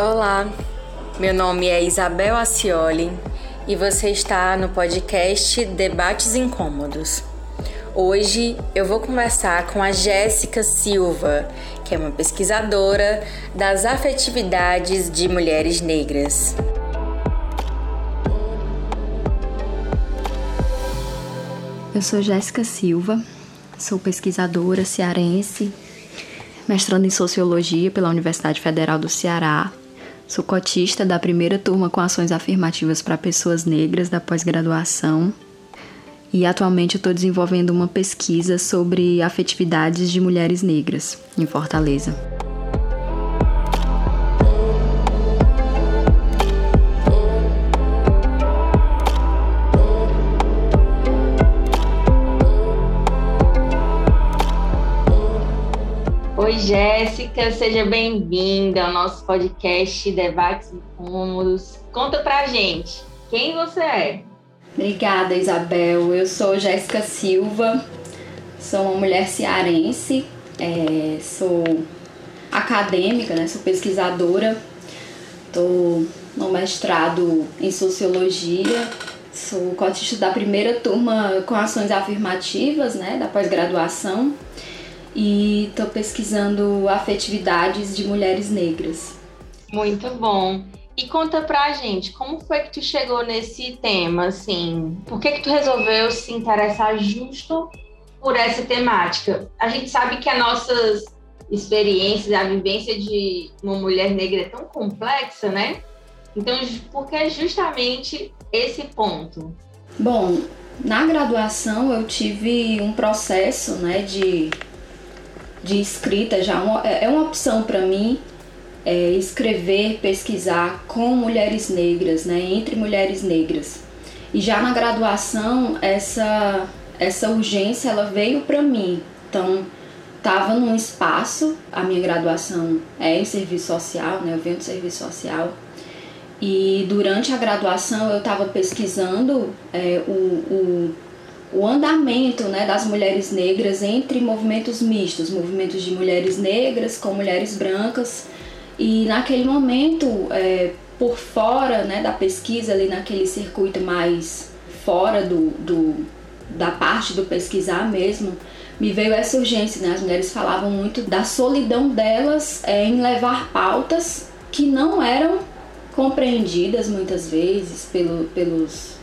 Olá, meu nome é Isabel Acioli e você está no podcast Debates Incômodos. Hoje eu vou conversar com a Jéssica Silva, que é uma pesquisadora das afetividades de mulheres negras. Eu sou Jéssica Silva, sou pesquisadora cearense, mestrando em Sociologia pela Universidade Federal do Ceará Sou cotista da primeira turma com ações afirmativas para pessoas negras da pós-graduação e atualmente estou desenvolvendo uma pesquisa sobre afetividades de mulheres negras em Fortaleza. Jéssica, seja bem-vinda ao nosso podcast Debates Incômodos. Conta pra gente, quem você é? Obrigada, Isabel. Eu sou Jéssica Silva, sou uma mulher cearense, é, sou acadêmica, né, sou pesquisadora, estou no mestrado em Sociologia, sou cotista da primeira turma com ações afirmativas né, da pós-graduação e estou pesquisando afetividades de mulheres negras. Muito bom. E conta pra gente, como foi que tu chegou nesse tema, assim? Por que que tu resolveu se interessar justo por essa temática? A gente sabe que as nossas experiências, a vivência de uma mulher negra é tão complexa, né? Então, por que justamente esse ponto? Bom, na graduação eu tive um processo, né, de de escrita já uma, é, é uma opção para mim é, escrever, pesquisar com mulheres negras, né, entre mulheres negras. E já na graduação essa essa urgência ela veio para mim. Então estava num espaço, a minha graduação é em serviço social, né, eu venho do serviço social. E durante a graduação eu estava pesquisando é, o, o o andamento né, das mulheres negras entre movimentos mistos, movimentos de mulheres negras com mulheres brancas. E naquele momento, é, por fora né, da pesquisa, ali naquele circuito mais fora do, do, da parte do pesquisar mesmo, me veio essa urgência. Né? As mulheres falavam muito da solidão delas é, em levar pautas que não eram compreendidas muitas vezes pelo, pelos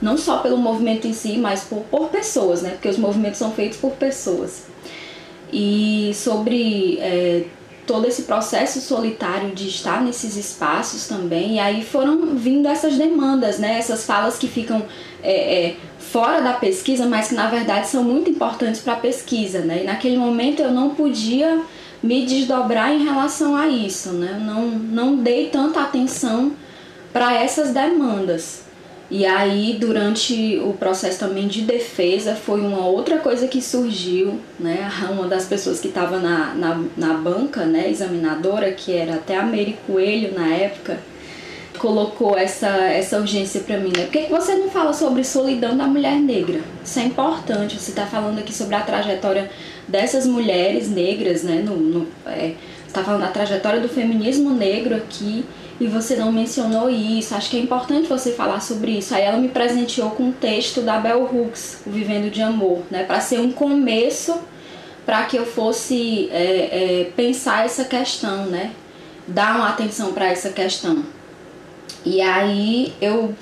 não só pelo movimento em si, mas por, por pessoas, né? Porque os movimentos são feitos por pessoas. E sobre é, todo esse processo solitário de estar nesses espaços também, e aí foram vindo essas demandas, né? Essas falas que ficam é, é, fora da pesquisa, mas que na verdade são muito importantes para a pesquisa, né? E naquele momento eu não podia me desdobrar em relação a isso, né? Eu não, não dei tanta atenção para essas demandas. E aí, durante o processo também de defesa, foi uma outra coisa que surgiu, né? Uma das pessoas que estava na, na, na banca, né, examinadora, que era até a Mary Coelho na época, colocou essa, essa urgência para mim, né? Por que, você não fala sobre solidão da mulher negra? Isso é importante, você está falando aqui sobre a trajetória dessas mulheres negras, né? No, no é, você está falando da trajetória do feminismo negro aqui e você não mencionou isso, acho que é importante você falar sobre isso. Aí ela me presenteou com um texto da Bell Hooks, O Vivendo de Amor, né, para ser um começo para que eu fosse é, é, pensar essa questão, né, dar uma atenção para essa questão. E aí eu,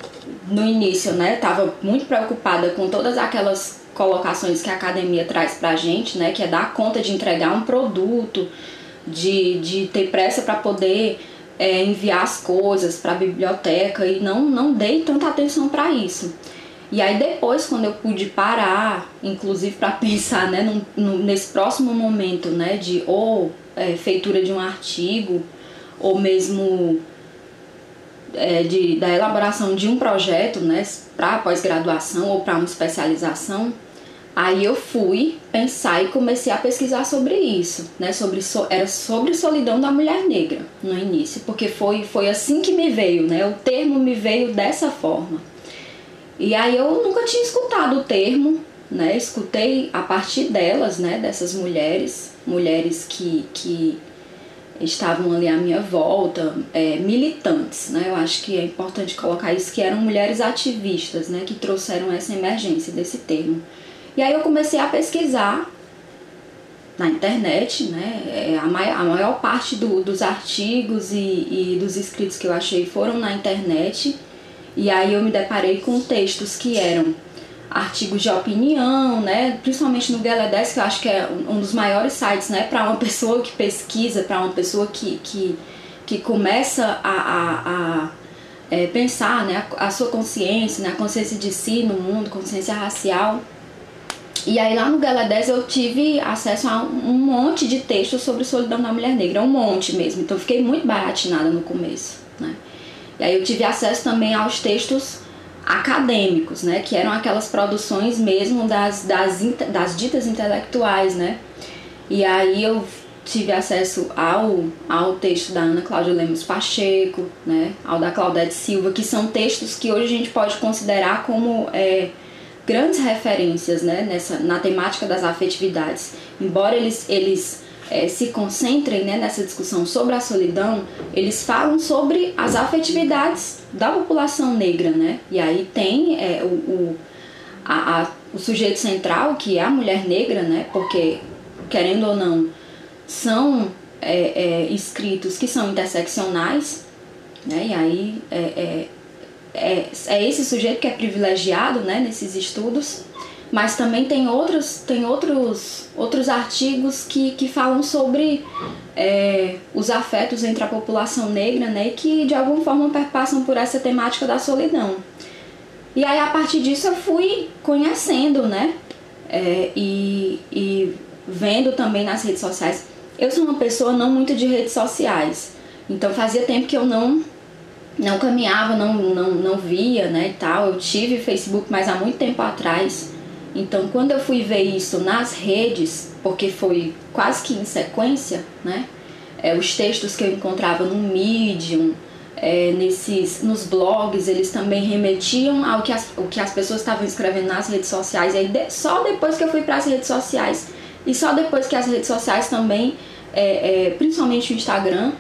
no início, né, estava muito preocupada com todas aquelas colocações que a academia traz para a gente, né, que é dar conta de entregar um produto, de, de ter pressa para poder é, enviar as coisas para a biblioteca e não, não dei tanta atenção para isso. E aí depois, quando eu pude parar, inclusive para pensar né, no, no, nesse próximo momento né, de ou é, feitura de um artigo, ou mesmo é, de, da elaboração de um projeto né, para pós-graduação ou para uma especialização, Aí eu fui pensar e comecei a pesquisar sobre isso, né? Sobre era sobre solidão da mulher negra no início, porque foi foi assim que me veio, né? O termo me veio dessa forma. E aí eu nunca tinha escutado o termo, né? Escutei a partir delas, né? Dessas mulheres, mulheres que que estavam ali à minha volta, é, militantes, né? Eu acho que é importante colocar isso, que eram mulheres ativistas, né? Que trouxeram essa emergência desse termo. E aí eu comecei a pesquisar na internet, né? É, a maior, a maior parte do, dos artigos e, e dos escritos que eu achei foram na internet. E aí eu me deparei com textos que eram artigos de opinião, né? Principalmente no Galadesk, que eu acho que é um dos maiores sites, né? Para uma pessoa que pesquisa, para uma pessoa que, que, que começa a, a, a é, pensar, né? A, a, sua consciência, né? a consciência de si no mundo, consciência racial. E aí lá no Galadesk eu tive acesso a um monte de textos sobre solidão da mulher negra, um monte mesmo. Então fiquei muito baratinada no começo, né? E aí eu tive acesso também aos textos acadêmicos, né, que eram aquelas produções mesmo das, das, das ditas intelectuais, né, e aí eu tive acesso ao, ao texto da Ana Cláudia Lemos Pacheco, né, ao da Claudete Silva, que são textos que hoje a gente pode considerar como é, grandes referências, né, nessa, na temática das afetividades, embora eles, eles é, se concentrem né, nessa discussão sobre a solidão, eles falam sobre as afetividades da população negra, né? E aí tem é, o, o, a, a, o sujeito central, que é a mulher negra, né? Porque, querendo ou não, são é, é escritos que são interseccionais, né? E aí é, é, esse sujeito que é privilegiado né, nesses estudos mas também tem outros, tem outros, outros artigos que, que falam sobre é, os afetos entre a população negra, né, e que de alguma forma perpassam por essa temática da solidão. E aí a partir disso eu fui conhecendo, né, é, e, e vendo também nas redes sociais. Eu sou uma pessoa não muito de redes sociais, então fazia tempo que eu não não caminhava, não, não, não via, né, e tal. Eu tive Facebook, mas há muito tempo atrás. Então, quando eu fui ver isso nas redes, porque foi quase que em sequência, né? É, os textos que eu encontrava no Medium, é, nesses, nos blogs, eles também remetiam ao que as, o que as pessoas estavam escrevendo nas redes sociais. E aí, de, só depois que eu fui para as redes sociais, e só depois que as redes sociais também, é, é, principalmente o Instagram,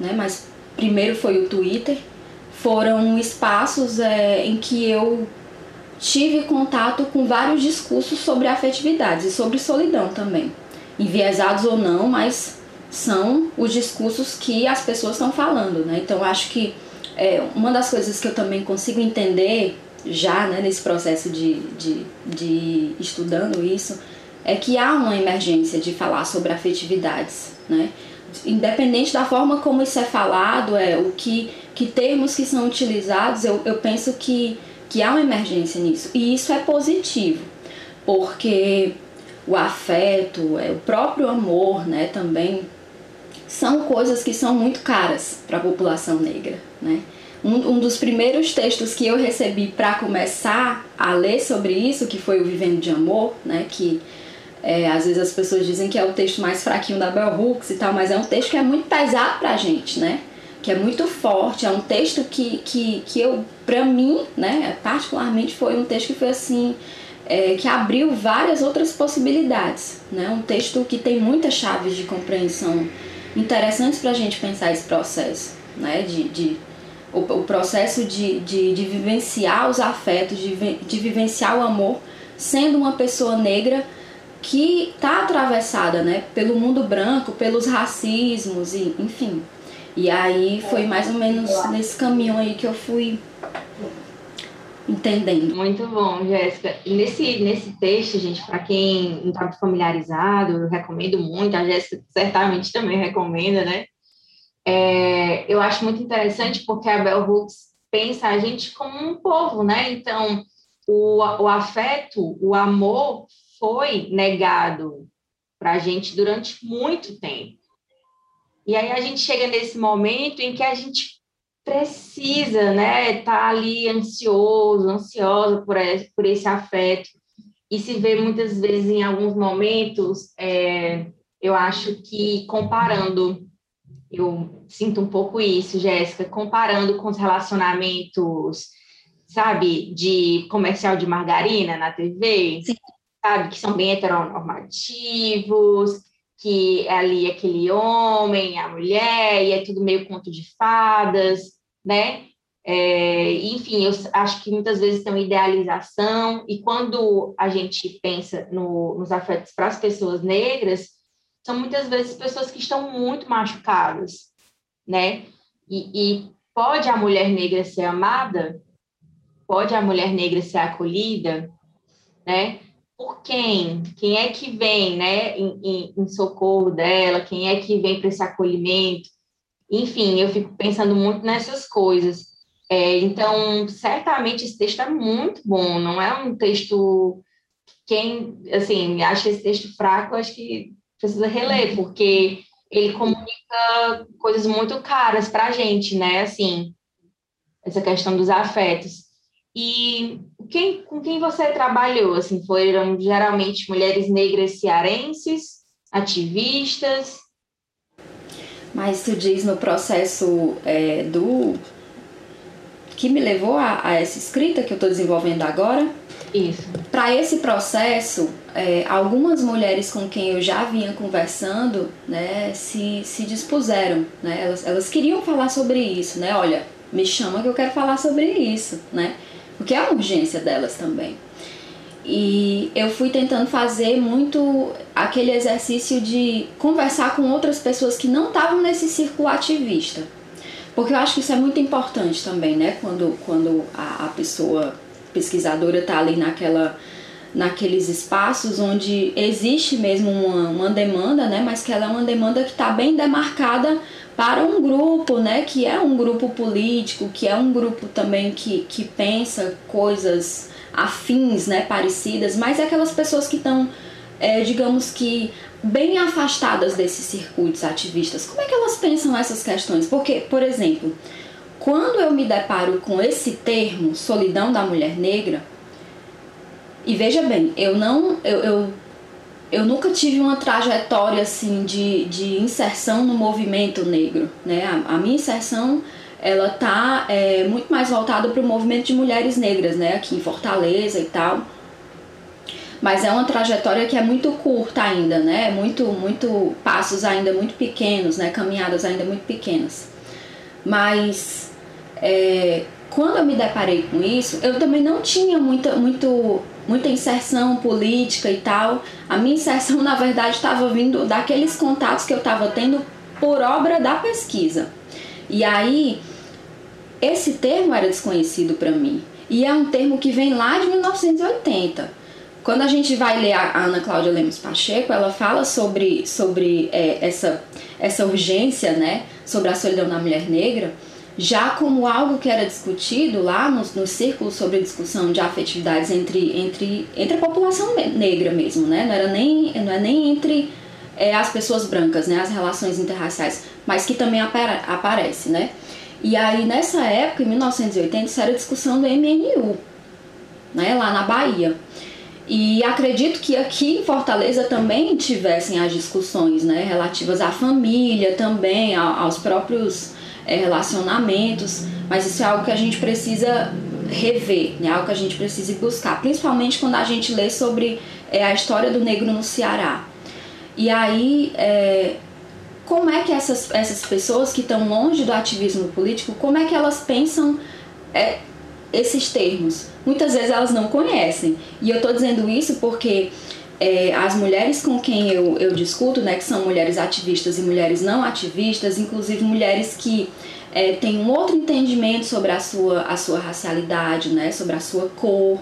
né? Mas primeiro foi o Twitter, foram espaços é, em que eu tive contato com vários discursos sobre afetividades e sobre solidão também. Enviesados ou não, mas são os discursos que as pessoas estão falando, né? Então acho que é, uma das coisas que eu também consigo entender já né, nesse processo de, de, de estudando isso é que há uma emergência de falar sobre afetividades, né? Independente da forma como isso é falado, é o que, que termos que são utilizados, eu, eu penso que que há uma emergência nisso. E isso é positivo, porque o afeto, é, o próprio amor, né, também são coisas que são muito caras para a população negra, né? Um, um, dos primeiros textos que eu recebi para começar a ler sobre isso, que foi o Vivendo de Amor, né, que é, às vezes as pessoas dizem que é o texto mais fraquinho da Bell Hooks e tal, mas é um texto que é muito pesado para a gente, né? Que é muito forte, é um texto que, que, que eu, para mim, né, particularmente foi um texto que foi assim, é, que abriu várias outras possibilidades, né, um texto que tem muitas chaves de compreensão interessantes para a gente pensar esse processo, né, de, de o, o processo de, de, de vivenciar os afetos, de, de vivenciar o amor, sendo uma pessoa negra que está atravessada né, pelo mundo branco, pelos racismos, e, enfim. E aí foi mais ou menos nesse caminho aí que eu fui entendendo. Muito bom, Jéssica. Nesse, nesse texto, gente, para quem não está familiarizado, eu recomendo muito, a Jéssica certamente também recomenda, né? É, eu acho muito interessante porque a Bell Hooks pensa a gente como um povo, né? Então, o, o afeto, o amor foi negado para a gente durante muito tempo. E aí a gente chega nesse momento em que a gente precisa, né, tá ali ansioso, ansiosa por esse, por esse afeto e se vê muitas vezes em alguns momentos, é, eu acho que comparando, eu sinto um pouco isso, Jéssica, comparando com os relacionamentos, sabe, de comercial de margarina na TV, Sim. sabe, que são bem heteronormativos, que é ali aquele homem, a mulher, e é tudo meio conto de fadas, né? É, enfim, eu acho que muitas vezes tem uma idealização, e quando a gente pensa no, nos afetos para as pessoas negras, são muitas vezes pessoas que estão muito machucadas, né? E, e pode a mulher negra ser amada? Pode a mulher negra ser acolhida? Né? Por quem? Quem é que vem, né, em, em, em socorro dela? Quem é que vem para esse acolhimento? Enfim, eu fico pensando muito nessas coisas. É, então, certamente esse texto é muito bom, não é um texto. Quem, assim, acha esse texto fraco, acho que precisa reler, porque ele comunica coisas muito caras para a gente, né? Assim, essa questão dos afetos. E quem, com quem você trabalhou? Assim, foram geralmente mulheres negras cearenses, ativistas? Mas tu diz no processo é, do que me levou a, a essa escrita que eu estou desenvolvendo agora? Isso. Para esse processo, é, algumas mulheres com quem eu já vinha conversando, né, se, se dispuseram, né, elas, elas queriam falar sobre isso, né, olha, me chama que eu quero falar sobre isso, né, porque é uma urgência delas também. E eu fui tentando fazer muito aquele exercício de conversar com outras pessoas que não estavam nesse círculo ativista. Porque eu acho que isso é muito importante também, né? Quando, quando a, a pessoa pesquisadora está ali naquela, naqueles espaços onde existe mesmo uma, uma demanda, né, mas que ela é uma demanda que está bem demarcada para um grupo, né, que é um grupo político, que é um grupo também que, que pensa coisas afins, né, parecidas, mas é aquelas pessoas que estão, é, digamos que, bem afastadas desses circuitos ativistas. Como é que elas pensam essas questões? Porque, por exemplo, quando eu me deparo com esse termo, solidão da mulher negra, e veja bem, eu não. Eu, eu, eu nunca tive uma trajetória assim de, de inserção no movimento negro. Né? A, a minha inserção ela tá é, muito mais voltada para o movimento de mulheres negras, né? aqui em Fortaleza e tal. Mas é uma trajetória que é muito curta ainda, né? Muito, muito passos ainda muito pequenos, né? Caminhadas ainda muito pequenas. Mas é, quando eu me deparei com isso, eu também não tinha muita, muito, muita inserção política e tal. A minha inserção, na verdade, estava vindo daqueles contatos que eu estava tendo por obra da pesquisa. E aí, esse termo era desconhecido para mim. E é um termo que vem lá de 1980. Quando a gente vai ler a Ana Cláudia Lemos Pacheco, ela fala sobre, sobre é, essa, essa urgência, né, sobre a solidão da mulher negra já como algo que era discutido lá nos, nos círculos sobre discussão de afetividades entre, entre, entre a população negra mesmo, né? Não era nem, não é nem entre é, as pessoas brancas, né? As relações interraciais, mas que também apare, aparece, né? E aí nessa época, em 1980, isso era discussão do MNU, né? Lá na Bahia. E acredito que aqui em Fortaleza também tivessem as discussões, né? Relativas à família também, aos próprios é, relacionamentos, mas isso é algo que a gente precisa rever, né? algo que a gente precisa buscar, principalmente quando a gente lê sobre é, a história do negro no Ceará. E aí, é, como é que essas, essas pessoas que estão longe do ativismo político, como é que elas pensam é, esses termos? Muitas vezes elas não conhecem. E eu estou dizendo isso porque é, as mulheres com quem eu, eu discuto, né, que são mulheres ativistas e mulheres não ativistas, inclusive mulheres que é, têm um outro entendimento sobre a sua, a sua racialidade, né, sobre a sua cor.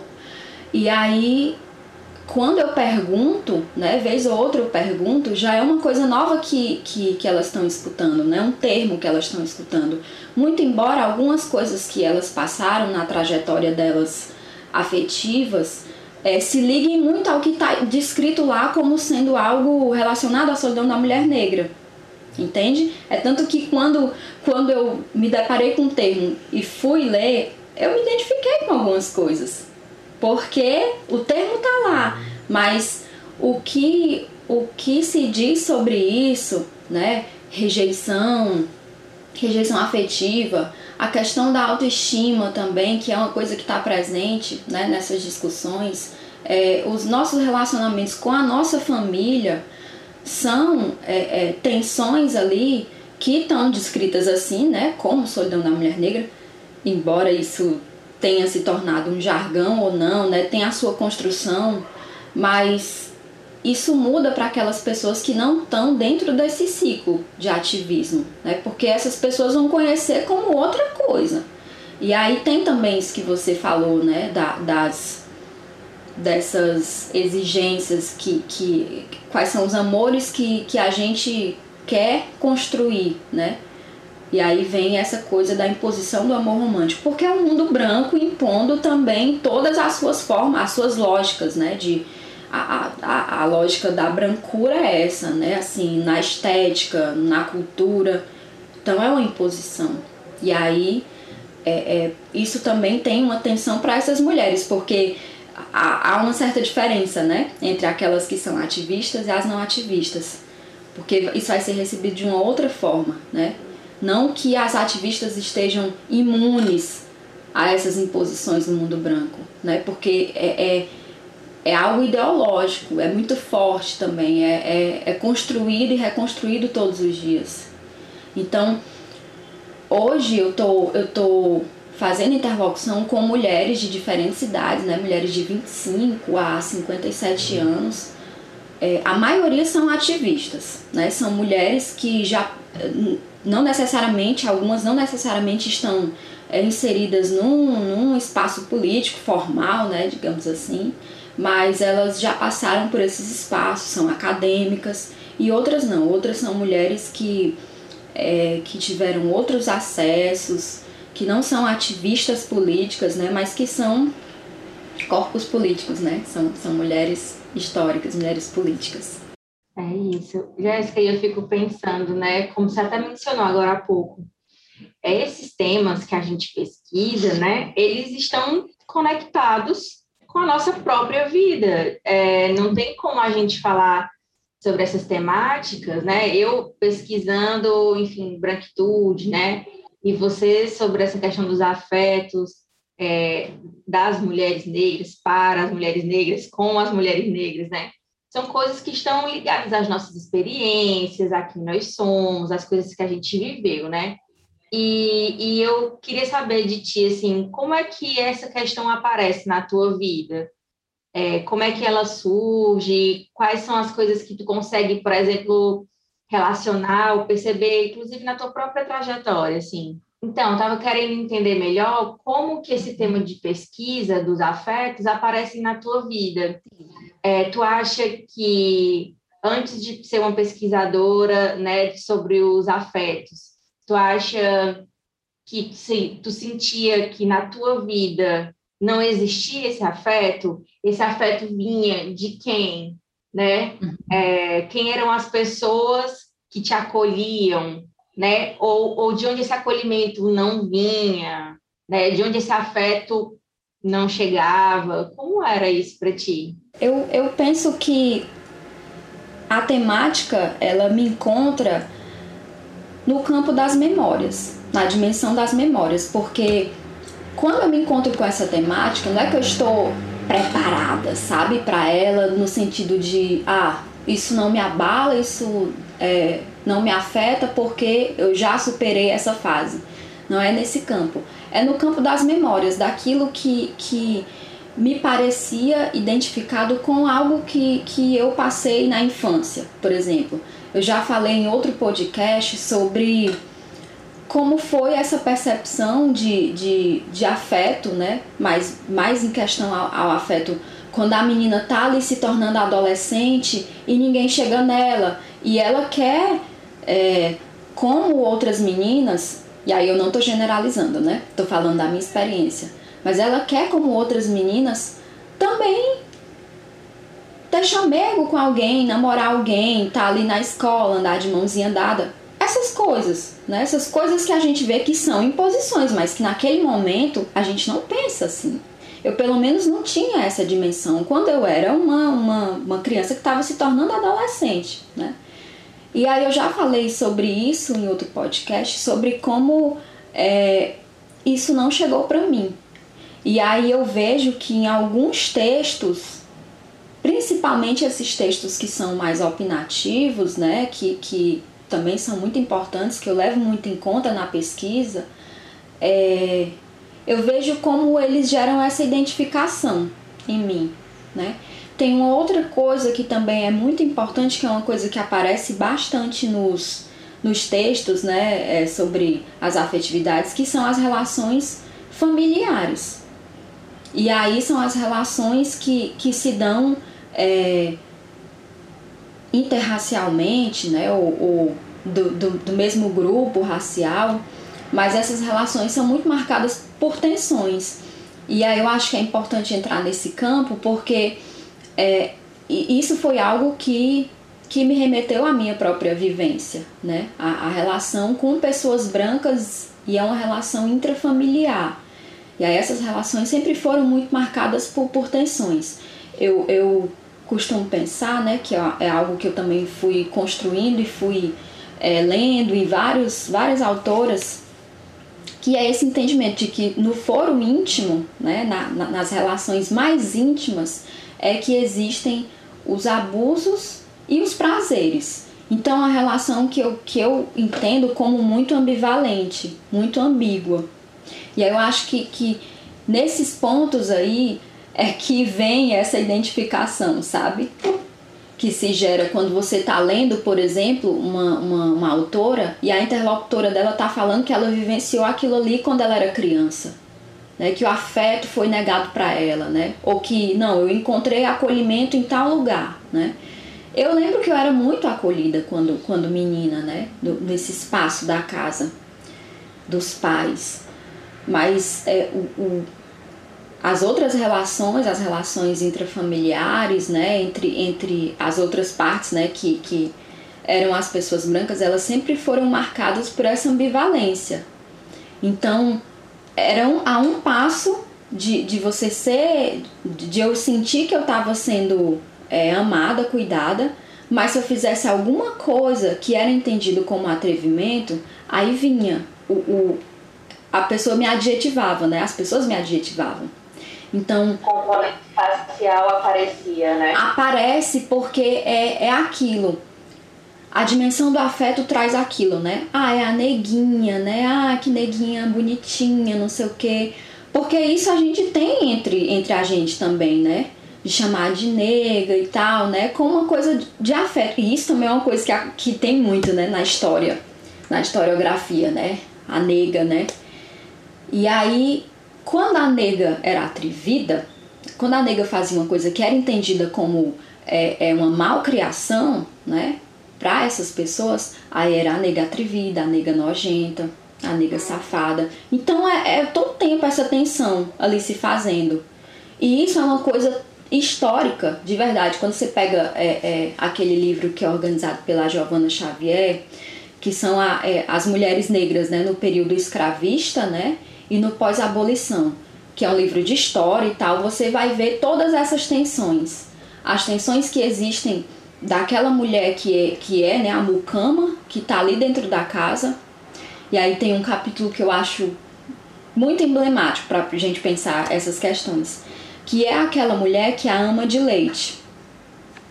E aí, quando eu pergunto, né, vez ou outra eu pergunto, já é uma coisa nova que, que, que elas estão escutando, né, um termo que elas estão escutando. Muito embora algumas coisas que elas passaram na trajetória delas afetivas é, se liguem muito ao que está descrito lá como sendo algo relacionado à solidão da mulher negra. Entende? É tanto que quando, quando eu me deparei com o termo e fui ler, eu me identifiquei com algumas coisas. Porque o termo está lá, mas o que, o que se diz sobre isso, né? Rejeição, rejeição afetiva, a questão da autoestima também, que é uma coisa que está presente né, nessas discussões, é, os nossos relacionamentos com a nossa família são é, é, tensões ali que estão descritas assim, né, como solidão da mulher negra, embora isso tenha se tornado um jargão ou não, né, tem a sua construção, mas isso muda para aquelas pessoas que não estão dentro desse ciclo de ativismo, né, porque essas pessoas vão conhecer como outra coisa. E aí tem também isso que você falou, né, da, das dessas exigências que, que quais são os amores que, que a gente quer construir, né? E aí vem essa coisa da imposição do amor romântico, porque é um mundo branco impondo também todas as suas formas, as suas lógicas, né? De, a, a, lógica da brancura é essa, né? Assim, na estética, na cultura. Então é uma imposição. E aí é, é, isso também tem uma tensão para essas mulheres, porque há, há uma certa diferença, né? Entre aquelas que são ativistas e as não ativistas. Porque isso vai ser recebido de uma outra forma, né? Não que as ativistas estejam imunes a essas imposições do mundo branco, né? Porque é, é, é algo ideológico, é muito forte também, é, é, é construído e reconstruído todos os dias. Então, hoje eu tô, eu tô fazendo interlocução com mulheres de diferentes idades, né? Mulheres de 25 a 57 anos. É, a maioria são ativistas, né? São mulheres que já não necessariamente, algumas não necessariamente estão é, inseridas num, num espaço político formal, né, digamos assim, mas elas já passaram por esses espaços, são acadêmicas, e outras não, outras são mulheres que, é, que tiveram outros acessos, que não são ativistas políticas, né, mas que são corpos políticos, né, são, são mulheres históricas, mulheres políticas. É isso. Jéssica, eu fico pensando, né, como você até mencionou agora há pouco, esses temas que a gente pesquisa, né, eles estão conectados com a nossa própria vida. É, não tem como a gente falar sobre essas temáticas, né? Eu pesquisando, enfim, branquitude, né? E você sobre essa questão dos afetos é, das mulheres negras para as mulheres negras com as mulheres negras, né? são coisas que estão ligadas às nossas experiências, a quem nós somos, às coisas que a gente viveu, né? E, e eu queria saber de ti, assim, como é que essa questão aparece na tua vida? É, como é que ela surge? Quais são as coisas que tu consegue, por exemplo, relacionar ou perceber, inclusive na tua própria trajetória, assim? Então, estava querendo entender melhor como que esse tema de pesquisa dos afetos aparece na tua vida. É, tu acha que antes de ser uma pesquisadora, né, sobre os afetos, tu acha que sim, tu sentia que na tua vida não existia esse afeto? Esse afeto vinha de quem, né? Uhum. É, quem eram as pessoas que te acolhiam? né? Ou, ou de onde esse acolhimento não vinha, né? De onde esse afeto não chegava? Como era isso para ti? Eu, eu penso que a temática ela me encontra no campo das memórias, na dimensão das memórias, porque quando eu me encontro com essa temática, não é que eu estou preparada, sabe, para ela no sentido de ah, isso não me abala, isso é, não me afeta porque eu já superei essa fase. Não é nesse campo. É no campo das memórias, daquilo que, que me parecia identificado com algo que, que eu passei na infância, por exemplo. Eu já falei em outro podcast sobre como foi essa percepção de, de, de afeto, né? Mais, mais em questão ao, ao afeto, quando a menina tá ali se tornando adolescente e ninguém chega nela e ela quer é, como outras meninas, e aí eu não estou generalizando, né? Estou falando da minha experiência. Mas ela quer, como outras meninas, também ter chamego com alguém, namorar alguém, estar tá ali na escola, andar de mãozinha dada. Essas coisas, né? Essas coisas que a gente vê que são imposições, mas que naquele momento a gente não pensa assim. Eu, pelo menos, não tinha essa dimensão quando eu era uma, uma, uma criança que estava se tornando adolescente, né? E aí eu já falei sobre isso em outro podcast, sobre como é, isso não chegou para mim. E aí eu vejo que em alguns textos principalmente esses textos que são mais opinativos, né, que, que também são muito importantes, que eu levo muito em conta na pesquisa, é, eu vejo como eles geram essa identificação em mim, né? Tem uma outra coisa que também é muito importante, que é uma coisa que aparece bastante nos, nos textos, né, é, sobre as afetividades, que são as relações familiares. E aí são as relações que, que se dão é, interracialmente, né, ou, ou do, do, do, mesmo grupo racial, mas essas relações são muito marcadas por tensões. E aí eu acho que é importante entrar nesse campo porque é, isso foi algo que, que me remeteu à minha própria vivência, né? A, a relação com pessoas brancas e é uma relação intrafamiliar. E aí essas relações sempre foram muito marcadas por, por tensões. Eu, eu costumo pensar, né, que é, é algo que eu também fui construindo e fui é, lendo em vários, várias autoras, que é esse entendimento de que no foro íntimo, né, na, na, nas relações mais íntimas, é que existem os abusos e os prazeres. Então, a relação que eu, que eu entendo como muito ambivalente, muito ambígua. E aí eu acho que, que nesses pontos aí é que vem essa identificação, sabe? Que se gera quando você está lendo, por exemplo, uma, uma, uma, autora e a interlocutora dela está falando que ela vivenciou aquilo ali quando ela era criança. Né, que o afeto foi negado para ela, né? Ou que, não, eu encontrei acolhimento em tal lugar, né? Eu lembro que eu era muito acolhida quando, quando menina, né? Do, nesse espaço da casa dos pais. Mas é, o, o as outras relações, as relações intrafamiliares, né, entre, entre as outras partes, né, que, que eram as pessoas brancas, elas sempre foram marcadas por essa ambivalência. Então, eram a um passo de, de você ser, de eu sentir que eu estava sendo é, amada, cuidada, mas se eu fizesse alguma coisa que era entendido como atrevimento, aí vinha o, o a pessoa me adjetivava, né? As pessoas me adjetivavam. Então. O componente facial aparecia, né? Aparece porque é, é aquilo. A dimensão do afeto traz aquilo, né? Ah, é a neguinha, né? Ah, que neguinha bonitinha, não sei o quê. Porque isso a gente tem entre, entre a gente também, né? De chamar de nega e tal, né? Como uma coisa de afeto. E isso também é uma coisa que, que tem muito, né? Na história, na historiografia, né? A nega, né? E aí quando a nega era atrevida, quando a nega fazia uma coisa que era entendida como é, é uma malcriação, né, para essas pessoas, aí era a nega atrevida, a nega nojenta, a nega safada. Então é, é todo tempo essa tensão ali se fazendo. E isso é uma coisa histórica, de verdade. Quando você pega é, é, aquele livro que é organizado pela Giovanna Xavier, que são a, é, as mulheres negras né, no período escravista, né? E no Pós-Abolição, que é um livro de história e tal, você vai ver todas essas tensões. As tensões que existem daquela mulher que é, que é né, a mucama, que está ali dentro da casa. E aí tem um capítulo que eu acho muito emblemático para a gente pensar essas questões, que é aquela mulher que é a ama de leite.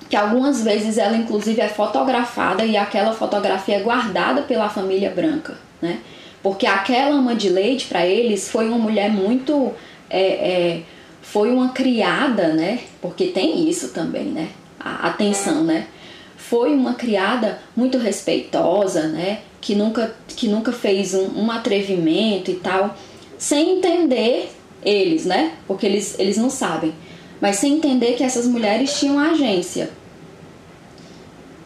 Que algumas vezes ela inclusive é fotografada e aquela fotografia é guardada pela família branca, né? Porque aquela ama de leite, para eles, foi uma mulher muito. É, é, foi uma criada, né? Porque tem isso também, né? A atenção, né? Foi uma criada muito respeitosa, né? Que nunca, que nunca fez um, um atrevimento e tal, sem entender eles, né? Porque eles, eles não sabem. Mas sem entender que essas mulheres tinham agência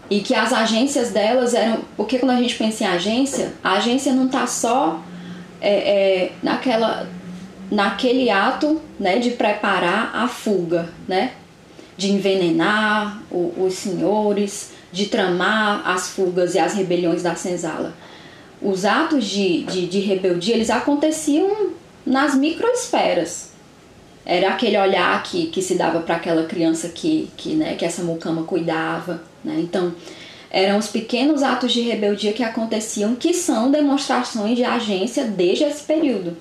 e que as agências delas eram. Porque quando a gente pensa em agência, a agência não está só é, é, naquela, naquele ato né, de preparar a fuga, né? De envenenar o, os senhores, de tramar as fugas e as rebeliões da senzala. Os atos de, de, de rebeldia eles aconteciam nas microesferas. Era aquele olhar que, que se dava para aquela criança que, que, né, que essa mucama cuidava né? Então, eram os pequenos atos de rebeldia que aconteciam, que são demonstrações de agência desde esse período.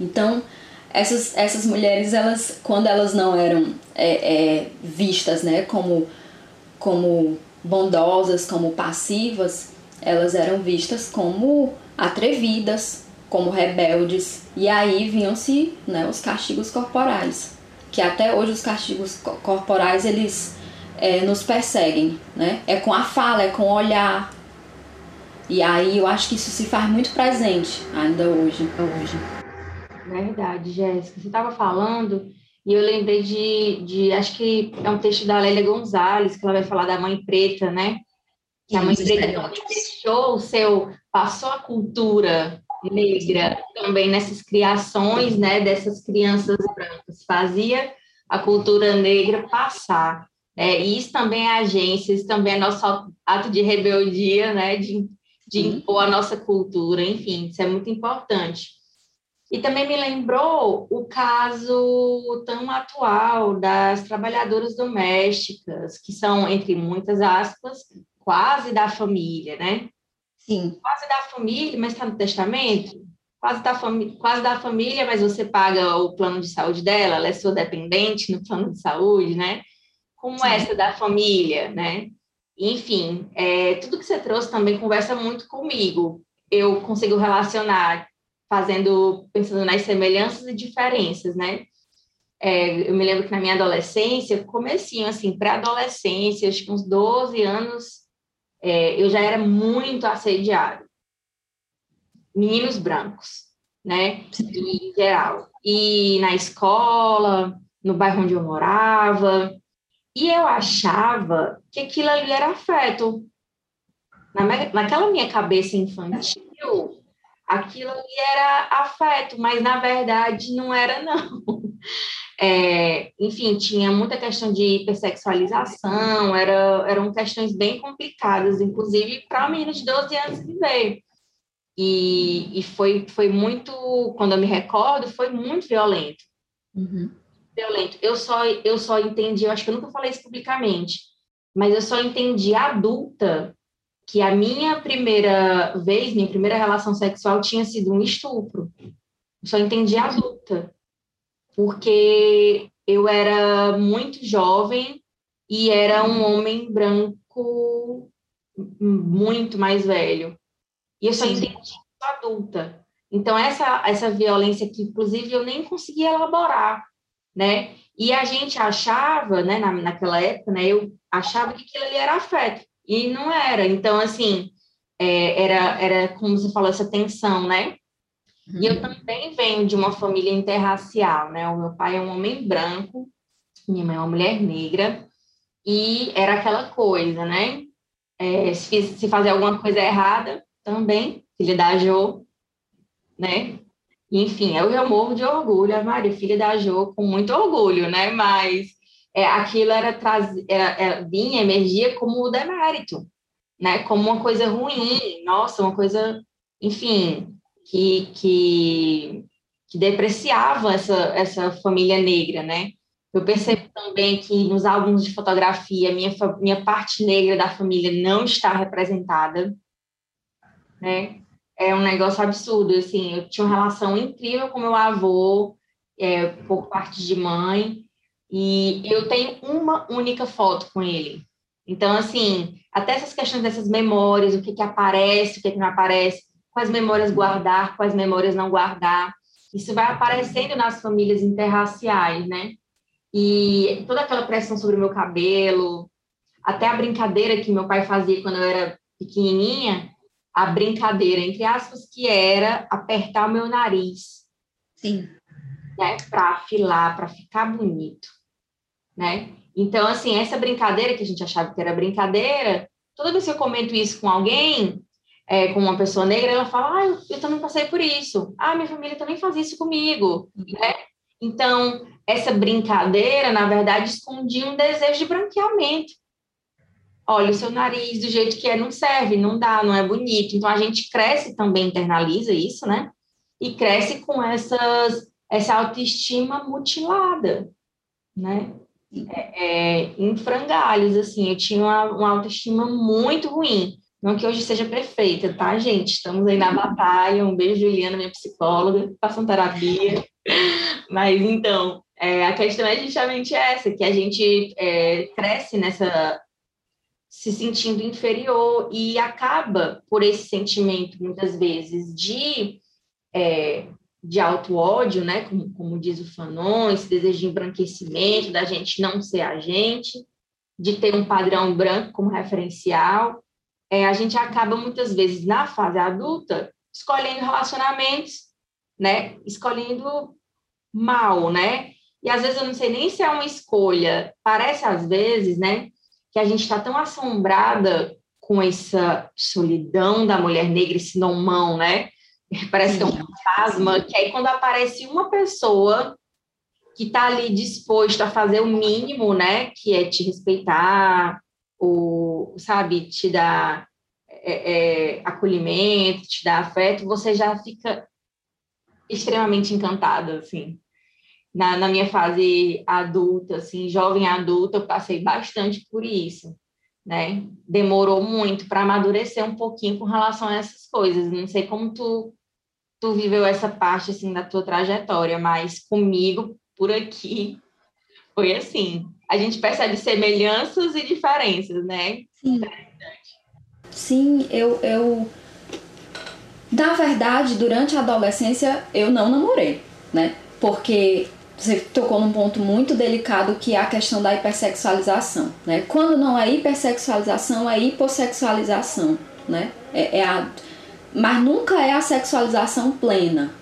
Então, essas, essas mulheres, elas, quando elas não eram é, é, vistas né, como, como bondosas, como passivas, elas eram vistas como atrevidas, como rebeldes. E aí vinham-se né, os castigos corporais, que até hoje os castigos corporais eles é, nos perseguem, né? É com a fala, é com o olhar. E aí eu acho que isso se faz muito presente ainda hoje. hoje. Verdade, Jéssica. Você estava falando e eu lembrei de, de, acho que é um texto da Lélia Gonzalez, que ela vai falar da mãe preta, né? Que a mãe preta deixou o seu, passou a cultura negra também nessas criações, né, dessas crianças brancas, fazia a cultura negra passar. É, e isso também é agência, isso também é nosso ato de rebeldia, né, de, de impor a nossa cultura, enfim, isso é muito importante. E também me lembrou o caso tão atual das trabalhadoras domésticas, que são, entre muitas aspas, quase da família, né? Sim. Quase da família, mas está no testamento? Quase da, quase da família, mas você paga o plano de saúde dela, ela é sua dependente no plano de saúde, né? Como Sim. essa da família, né? Enfim, é, tudo que você trouxe também conversa muito comigo. Eu consigo relacionar fazendo, pensando nas semelhanças e diferenças, né? É, eu me lembro que na minha adolescência, comecinho, assim, pré-adolescência, acho que uns 12 anos, é, eu já era muito assediado. Meninos brancos, né? Em geral. E na escola, no bairro onde eu morava. E eu achava que aquilo ali era afeto. Na, naquela minha cabeça infantil, aquilo ali era afeto, mas na verdade não era, não. É, enfim, tinha muita questão de hipersexualização, era, eram questões bem complicadas, inclusive para meninos de 12 anos viver. E, e foi, foi muito, quando eu me recordo, foi muito violento. Uhum. Violento. Eu só, eu só entendi, eu acho que eu nunca falei isso publicamente, mas eu só entendi adulta que a minha primeira vez, minha primeira relação sexual tinha sido um estupro. Eu só entendi adulta, porque eu era muito jovem e era um homem branco muito mais velho. E eu só entendi adulta. Então, essa, essa violência que, inclusive, eu nem conseguia elaborar, né? E a gente achava, né, na, naquela época, né, eu achava que aquilo ali era afeto. E não era. Então, assim, é, era, era, como você falou, essa tensão, né? Uhum. E eu uhum. também venho de uma família interracial, né? O meu pai é um homem branco, minha mãe é uma mulher negra, e era aquela coisa, né? É, se, se fazer alguma coisa errada, também, filha da Jo, né? Enfim, eu já morro de orgulho, a Maria, filha da Jo, com muito orgulho, né? Mas é, aquilo era, traz, era, era, vinha, emergia como demérito, né? Como uma coisa ruim, nossa, uma coisa, enfim, que, que, que depreciava essa, essa família negra, né? Eu percebo também que nos álbuns de fotografia, minha, minha parte negra da família não está representada, né? É um negócio absurdo, assim, eu tinha uma relação incrível com meu avô, é, por parte de mãe, e eu tenho uma única foto com ele. Então, assim, até essas questões dessas memórias, o que, que aparece, o que, que não aparece, quais memórias guardar, quais memórias não guardar, isso vai aparecendo nas famílias interraciais, né? E toda aquela pressão sobre o meu cabelo, até a brincadeira que meu pai fazia quando eu era pequenininha, a brincadeira, entre aspas, que era apertar o meu nariz. Sim. Né, para afilar, para ficar bonito né? Então, assim, essa brincadeira que a gente achava que era brincadeira, toda vez que eu comento isso com alguém, é, com uma pessoa negra, ela fala, ah, eu, também passei por isso. Ah, minha família também faz isso comigo, uhum. né? Então, essa brincadeira, na verdade, escondia um desejo de branqueamento. Olha, o seu nariz do jeito que é não serve, não dá, não é bonito. Então, a gente cresce também, internaliza isso, né? E cresce com essas, essa autoestima mutilada, né? é, é, em frangalhos, assim, eu tinha uma, uma autoestima muito ruim. Não que hoje seja perfeita, tá, gente? Estamos aí na batalha. Um beijo, Juliana, minha psicóloga, façam terapia. Mas então, é, a questão é justamente essa, que a gente é, cresce nessa se sentindo inferior e acaba por esse sentimento muitas vezes de é, de auto-ódio, né, como, como diz o Fanon, esse desejo de embranquecimento, da gente não ser a gente, de ter um padrão branco como referencial, é, a gente acaba muitas vezes na fase adulta escolhendo relacionamentos, né, escolhendo mal, né, e às vezes eu não sei nem se é uma escolha, parece às vezes, né, que a gente está tão assombrada com essa solidão da mulher negra, esse não né, Parece que é um fantasma, que aí quando aparece uma pessoa que está ali disposto a fazer o mínimo, né, que é te respeitar, o, sabe, te dar é, é, acolhimento, te dar afeto, você já fica extremamente encantada, assim. Na, na minha fase adulta, assim, jovem adulta, eu passei bastante por isso, né? Demorou muito para amadurecer um pouquinho com relação a essas coisas. Não sei como tu tu viveu essa parte assim da tua trajetória, mas comigo por aqui foi assim. A gente percebe semelhanças e diferenças, né? Sim. Sim, eu, eu na verdade, durante a adolescência eu não namorei, né? Porque você tocou num ponto muito delicado que é a questão da hipersexualização, né? Quando não é hipersexualização, é hipossexualização, né? É, é a mas nunca é a sexualização plena.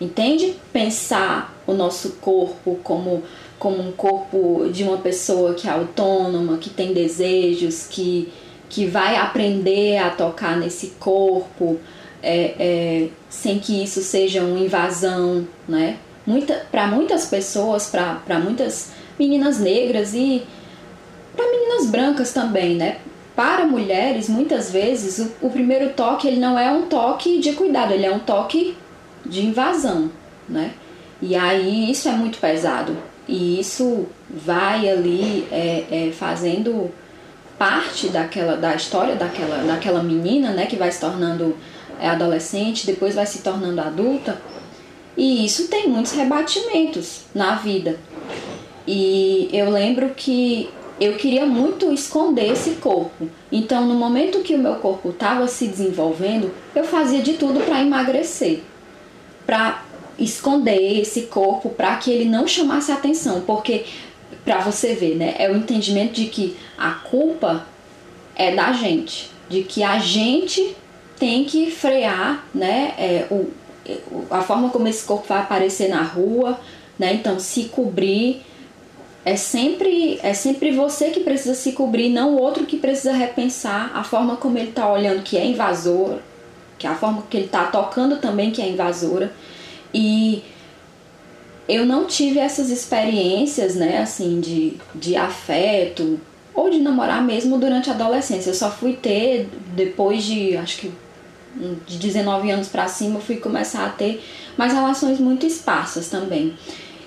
Entende? Pensar o nosso corpo como, como um corpo de uma pessoa que é autônoma, que tem desejos, que, que vai aprender a tocar nesse corpo, é, é, sem que isso seja uma invasão, né? Muita, para muitas pessoas, para muitas meninas negras e para meninas brancas também, né? para mulheres, muitas vezes, o, o, primeiro toque ele não é um toque de cuidado, ele é um toque de invasão, né? E aí isso é muito pesado. E isso vai ali é, é, fazendo parte daquela da história daquela, daquela menina, né? Que vai se tornando adolescente, depois vai se tornando adulta. E isso tem muitos rebatimentos na vida. E eu lembro que eu queria muito esconder esse corpo. Então, no momento que o meu corpo estava se desenvolvendo, eu fazia de tudo para emagrecer, para esconder esse corpo, para que ele não chamasse atenção, porque para você ver, né, é o entendimento de que a culpa é da gente, de que a gente tem que frear, né, é, o, a forma como esse corpo vai aparecer na rua, né, então se cobrir é sempre é sempre você que precisa se cobrir, não o outro que precisa repensar a forma como ele está olhando que é invasora, que é a forma que ele está tocando também que é invasora. E eu não tive essas experiências, né, assim, de, de afeto ou de namorar mesmo durante a adolescência. Eu só fui ter depois de, acho que de 19 anos para cima, eu fui começar a ter mais relações muito esparsas também.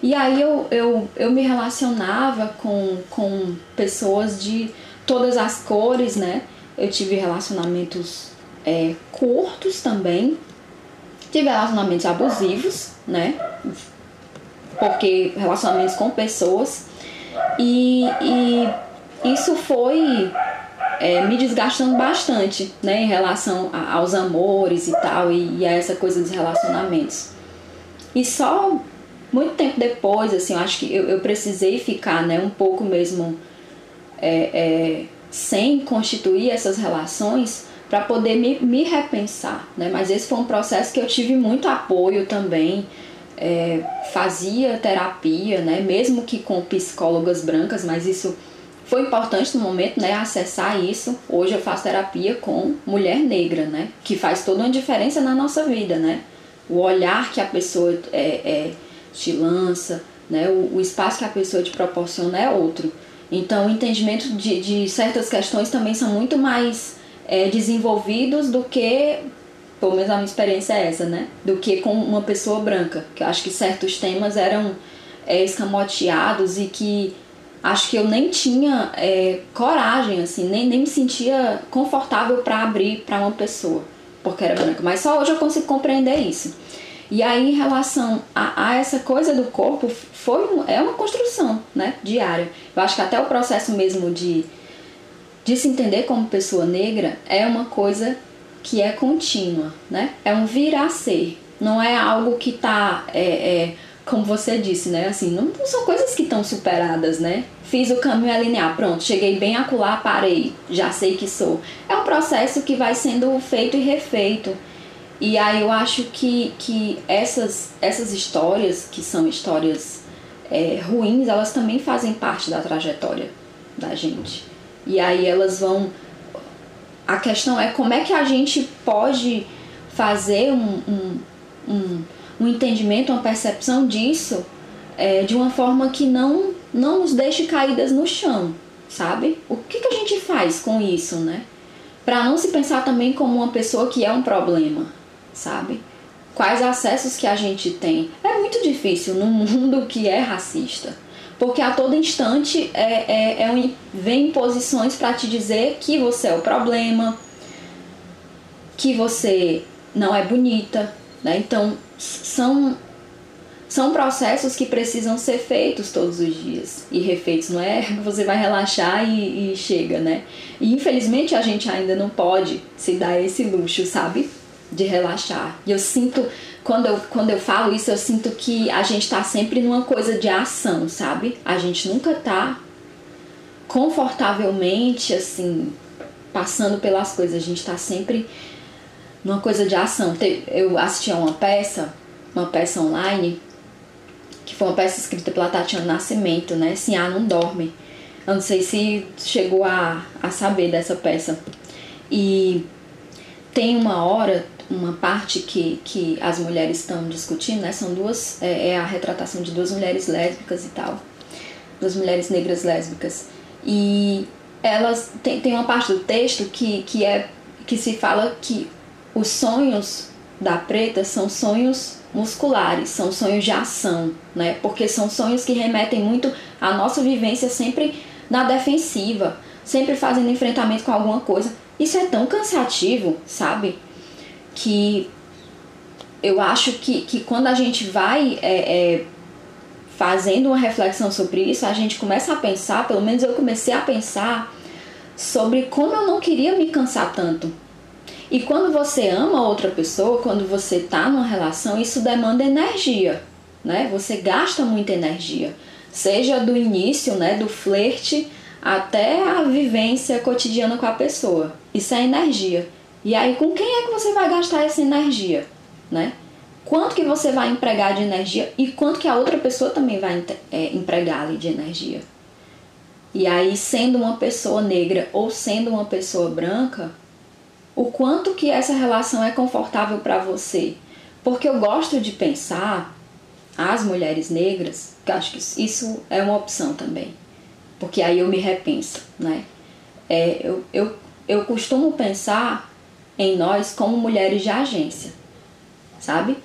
E aí eu, eu, eu me relacionava com, com pessoas de todas as cores, né? Eu tive relacionamentos é, curtos também, tive relacionamentos abusivos, né? Porque relacionamentos com pessoas. E, e isso foi é, me desgastando bastante, né? Em relação a, aos amores e tal, e, e a essa coisa dos relacionamentos. E só muito tempo depois, assim, eu acho que eu, eu precisei ficar, né, um pouco mesmo é, é, sem constituir essas relações para poder me, me repensar, né? Mas esse foi um processo que eu tive muito apoio também, é, fazia terapia, né? Mesmo que com psicólogas brancas, mas isso foi importante no momento, né? Acessar isso. Hoje eu faço terapia com mulher negra, né? Que faz toda uma diferença na nossa vida, né? O olhar que a pessoa é, é te lança, né? O, o, espaço que a pessoa te proporciona é outro. Então, o entendimento de, de certas questões também são muito mais é, desenvolvidos do que, pelo menos a minha experiência é essa, né? Do que com uma pessoa branca. Que eu acho que certos temas eram é, escamoteados e que acho que eu nem tinha é, coragem, assim, nem, nem me sentia confortável para abrir para uma pessoa, porque era branca. Mas só hoje eu consigo compreender isso. E aí, em relação a, a, essa coisa do corpo, foi é uma construção né, diária. Eu acho que até o processo mesmo de, de se entender como pessoa negra é uma coisa que é contínua, né? É um vir a ser. Não é algo que está é, é, como você disse, né? Assim, não, não são coisas que estão superadas, né? Fiz o caminho linear, pronto, cheguei bem acolá, parei, já sei que sou. É um processo que vai sendo feito e refeito. E aí eu acho que, que essas, essas histórias, que são histórias é, ruins, elas também fazem parte da trajetória da gente. E aí elas vão. A questão é como é que a gente pode fazer um, um, um um entendimento, uma percepção disso é, de uma forma que não, não nos deixe caídas no chão, sabe? O que, que a gente faz com isso, né? Para não se pensar também como uma pessoa que é um problema, sabe? Quais acessos que a gente tem. É muito difícil num mundo que é racista. Porque a todo instante é, é, é um, vem posições para te dizer que você é o problema, que você não é bonita, né? Então, são são processos que precisam ser feitos todos os dias e refeitos, não é você vai relaxar e, e, chega, né? E infelizmente a gente ainda não pode se dar esse luxo, sabe? De relaxar. E eu sinto, quando eu, quando eu falo isso, eu sinto que a gente tá sempre numa coisa de ação, sabe? A gente nunca tá confortavelmente, assim, passando pelas coisas, a gente tá sempre numa coisa de ação. Eu assisti a uma peça, uma peça online, que foi uma peça escrita pela Tatiana Nascimento, né? Sim, ah, não dorme. Eu não sei se chegou a, a saber dessa peça. E tem uma hora, uma parte que, que as mulheres estão discutindo, né? São duas, é, é a retratação de duas mulheres lésbicas e tal. Duas mulheres negras lésbicas. E elas tem, tem uma parte do texto que, que é que se fala que os sonhos da preta são sonhos musculares, são sonhos de ação, né? Porque são sonhos que remetem muito à nossa vivência sempre na defensiva, sempre fazendo enfrentamento com alguma coisa. Isso é tão cansativo, sabe? Que eu acho que, que quando a gente vai é, é, fazendo uma reflexão sobre isso, a gente começa a pensar, pelo menos eu comecei a pensar, sobre como eu não queria me cansar tanto, e quando você ama outra pessoa, quando você está numa relação, isso demanda energia, né? Você gasta muita energia, seja do início, né, do flerte até a vivência cotidiana com a pessoa. Isso é energia. E aí, com quem é que você vai gastar essa energia, né? Quanto que você vai empregar de energia e quanto que a outra pessoa também vai é, empregar ali de energia. E aí, sendo uma pessoa negra ou sendo uma pessoa branca, o quanto que essa relação é confortável para você. Porque eu gosto de pensar as mulheres negras, que acho que isso é uma opção também. Porque aí eu me repenso, né? É, eu, eu, eu costumo pensar em nós como mulheres de agência, sabe?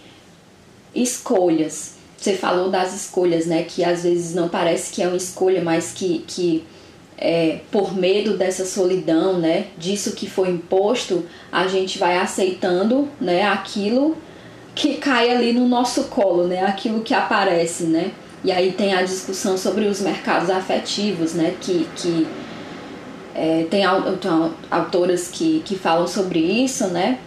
Escolhas. Você falou das escolhas, né? Que às vezes não parece que é uma escolha, mas que, que é, por medo dessa solidão, né, disso que foi imposto, a gente vai aceitando, né, aquilo que cai ali no nosso colo, né, aquilo que aparece, né. E aí tem a discussão sobre os mercados afetivos, né, que, que é, tem autoras que, que falam sobre isso, né.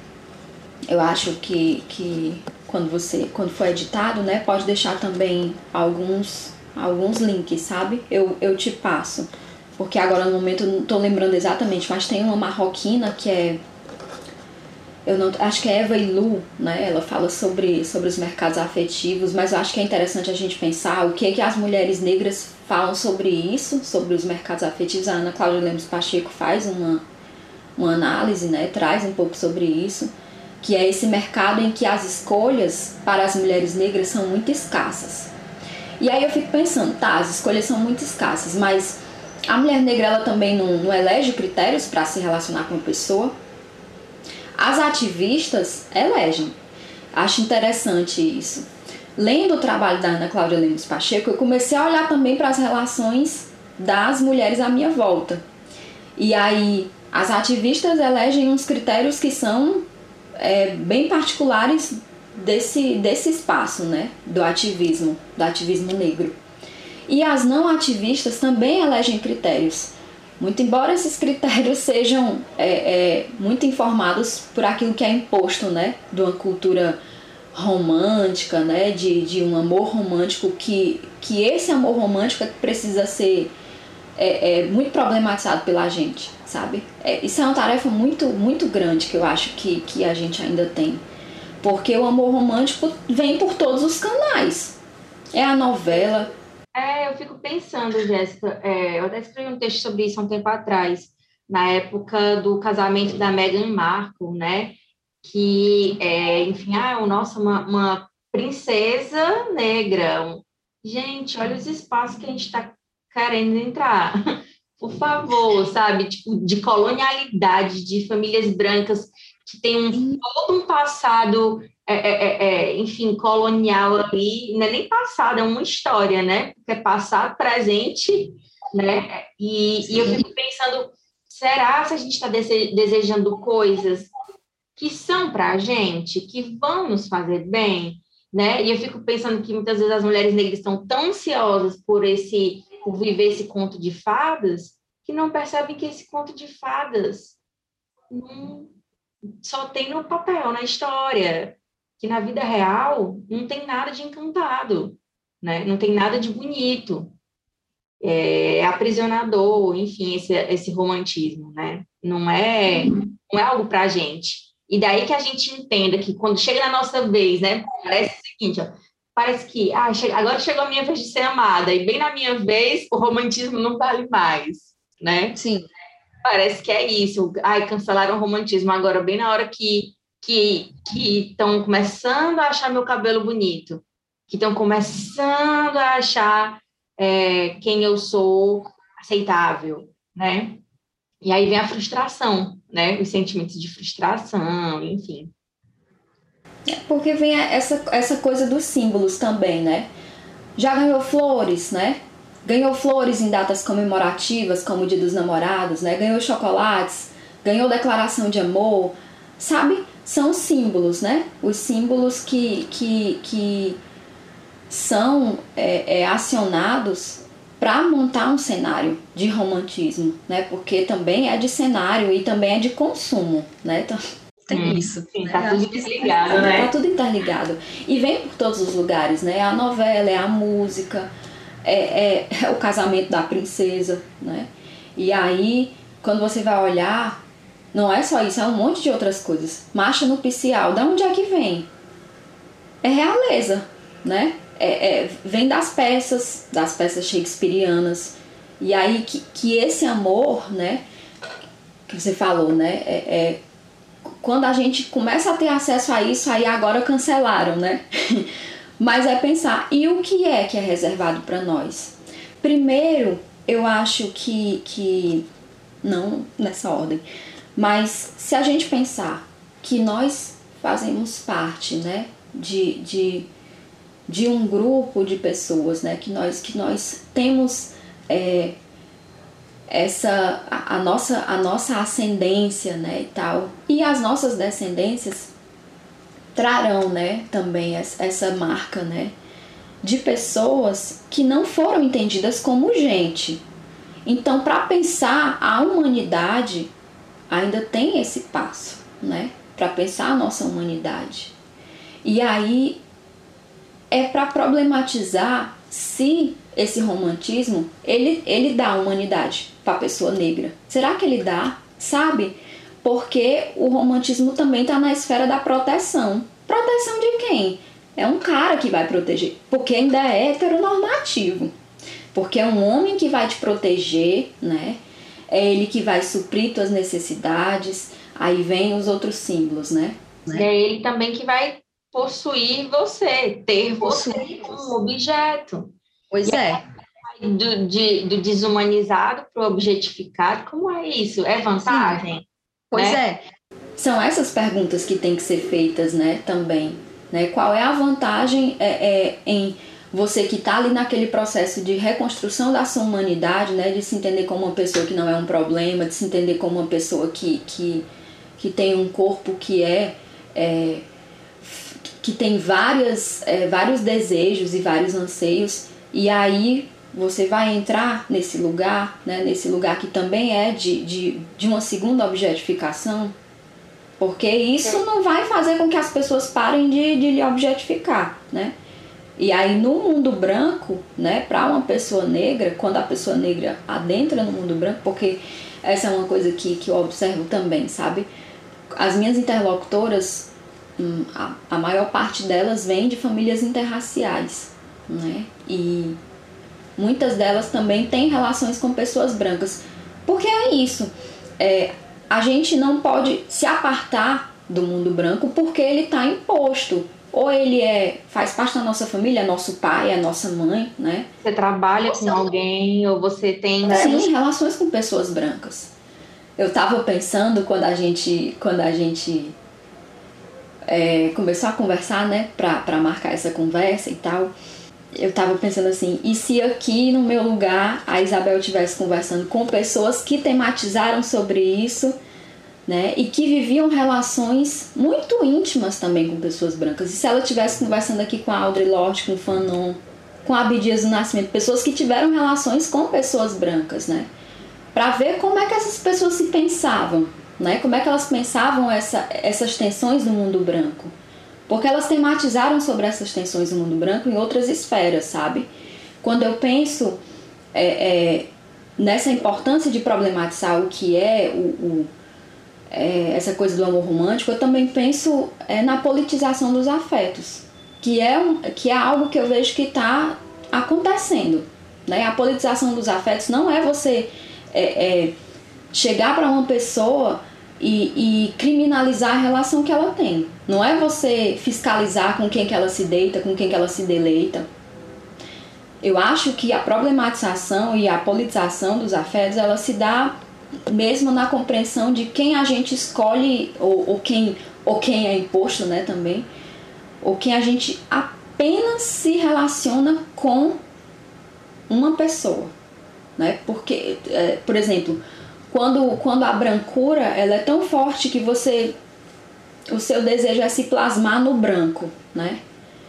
Eu acho que, que quando você quando for editado, né, pode deixar também alguns alguns links, sabe? Eu, eu te passo porque agora no momento eu não tô lembrando exatamente, mas tem uma marroquina que é eu não acho que é Eva Ilu, né? Ela fala sobre, sobre os mercados afetivos, mas eu acho que é interessante a gente pensar o que é que as mulheres negras falam sobre isso, sobre os mercados afetivos. A Ana Cláudia Lemos Pacheco faz uma, uma análise, né? Traz um pouco sobre isso, que é esse mercado em que as escolhas para as mulheres negras são muito escassas. E aí eu fico pensando, tá, as escolhas são muito escassas, mas a mulher negra ela também não, não elege critérios para se relacionar com uma pessoa. As ativistas elegem. Acho interessante isso. Lendo o trabalho da Ana Cláudia Lemos Pacheco, eu comecei a olhar também para as relações das mulheres à minha volta. E aí as ativistas elegem uns critérios que são é, bem particulares desse, desse espaço, né, do ativismo, do ativismo negro. E as não ativistas também elegem critérios. Muito embora esses critérios sejam é, é, muito informados por aquilo que é imposto, né, de uma cultura romântica, né, de, de um amor romântico, que, que esse amor romântico é precisa ser é, é, muito problematizado pela gente, sabe? É, isso é uma tarefa muito, muito grande que eu acho que, que a gente ainda tem. Porque o amor romântico vem por todos os canais. É a novela. É, eu fico pensando, Jéssica, é, eu até escrevi um texto sobre isso há um tempo atrás, na época do casamento da Meghan Markle, né? Que, é, enfim, ah, nossa, uma, uma princesa negra. Gente, olha os espaços que a gente está querendo entrar. Por favor, sabe? Tipo, de colonialidade, de famílias brancas que tem um, todo um passado, é, é, é, é, enfim, colonial ali, não é nem passado, é uma história, né? Porque é passado, presente, né? E, e eu fico pensando, será que a gente está desejando coisas que são para a gente, que vão nos fazer bem, né? E eu fico pensando que muitas vezes as mulheres negras estão tão ansiosas por esse, por viver esse conto de fadas, que não percebem que esse conto de fadas não só tem no papel, na história, que na vida real não tem nada de encantado, né? Não tem nada de bonito. É aprisionador, enfim, esse, esse romantismo, né? Não é, não é algo para a gente. E daí que a gente entenda que quando chega na nossa vez, né? Parece o seguinte, ó, parece que ah, agora chegou a minha vez de ser amada, e bem na minha vez o romantismo não vale mais, né? Sim. Parece que é isso. Ai, cancelaram o romantismo agora, bem na hora que que estão começando a achar meu cabelo bonito, que estão começando a achar é, quem eu sou aceitável, né? E aí vem a frustração, né? Os sentimentos de frustração, enfim. É porque vem essa, essa coisa dos símbolos também, né? Já ganhou flores, né? ganhou flores em datas comemorativas, como o Dia dos Namorados, né? ganhou chocolates, ganhou declaração de amor, sabe? São símbolos, né? Os símbolos que, que, que são é, é, acionados para montar um cenário de romantismo, né? Porque também é de cenário e também é de consumo, né? Então, tem hum, isso. Sim, né? tá tudo interligado, né? Tá tudo interligado. E vem por todos os lugares, né? A novela, é a música, é, é, é o casamento da princesa, né? E aí, quando você vai olhar, não é só isso, é um monte de outras coisas. Marcha nupcial, da onde é que vem? É realeza, né? É, é, vem das peças, das peças shakespearianas. E aí que, que esse amor, né? Que você falou, né? É, é, quando a gente começa a ter acesso a isso, aí agora cancelaram, né? mas é pensar e o que é que é reservado para nós. Primeiro, eu acho que, que não nessa ordem, mas se a gente pensar que nós fazemos parte, né, de, de, de um grupo de pessoas, né, que nós que nós temos é, essa a, a, nossa a nossa ascendência, né, e tal, e as nossas descendências trarão, né, também essa marca, né, de pessoas que não foram entendidas como gente. Então, para pensar a humanidade, ainda tem esse passo, né, para pensar a nossa humanidade. E aí é para problematizar se esse romantismo ele, ele dá humanidade para a pessoa negra. Será que ele dá? Sabe? porque o romantismo também está na esfera da proteção. Proteção de quem? É um cara que vai proteger, porque ainda é heteronormativo. Porque é um homem que vai te proteger, né? É ele que vai suprir tuas necessidades. Aí vem os outros símbolos, né? É ele também que vai possuir você, ter você como objeto. Pois e é. Do, de, do desumanizado para o objetificado, como é isso? É vantagem? Sim. Pois né? é. São essas perguntas que têm que ser feitas, né, também. Né? Qual é a vantagem é, é, em você que está ali naquele processo de reconstrução da sua humanidade, né, de se entender como uma pessoa que não é um problema, de se entender como uma pessoa que, que, que tem um corpo que é, é que tem várias, é, vários desejos e vários anseios, e aí você vai entrar nesse lugar, né, nesse lugar que também é de, de, de uma segunda objetificação, porque isso não vai fazer com que as pessoas parem de, de lhe objetificar, né? E aí no mundo branco, né, para uma pessoa negra, quando a pessoa negra adentra no mundo branco, porque essa é uma coisa que, que eu observo também, sabe? As minhas interlocutoras, hum, a, a maior parte delas vem de famílias interraciais, né? E muitas delas também têm relações com pessoas brancas. Porque é isso, é, a gente não pode se apartar do mundo branco porque ele está imposto ou ele é faz parte da nossa família, é nosso pai, é nossa mãe, né? Você trabalha com alguém ou você tem sim relações com pessoas brancas. Eu tava pensando quando a gente quando a gente é, começou a conversar, né, para marcar essa conversa e tal. Eu tava pensando assim, e se aqui no meu lugar a Isabel estivesse conversando com pessoas que tematizaram sobre isso né? E que viviam relações muito íntimas também com pessoas brancas. E se ela estivesse conversando aqui com a Audre Lorde, com o Fanon, com a Abdias do Nascimento, pessoas que tiveram relações com pessoas brancas, né? Para ver como é que essas pessoas se pensavam, né? Como é que elas pensavam essa, essas tensões no mundo branco. Porque elas tematizaram sobre essas tensões no mundo branco em outras esferas, sabe? Quando eu penso é, é, nessa importância de problematizar o que é o, o é, essa coisa do amor romântico, eu também penso é, na politização dos afetos, que é, um, que é algo que eu vejo que está acontecendo. Né? A politização dos afetos não é você é, é chegar para uma pessoa e, e, criminalizar a relação que ela tem. Não é você fiscalizar com quem que ela se deita, com quem que ela se deleita. Eu acho que a problematização e a politização dos afetos ela se dá mesmo na compreensão de quem a gente escolhe ou, ou quem ou quem é imposto, né, também, ou quem a gente apenas se relaciona com uma pessoa, né? Porque, é, por exemplo, quando, quando a brancura ela é tão forte que você o seu desejo é se plasmar no branco, né?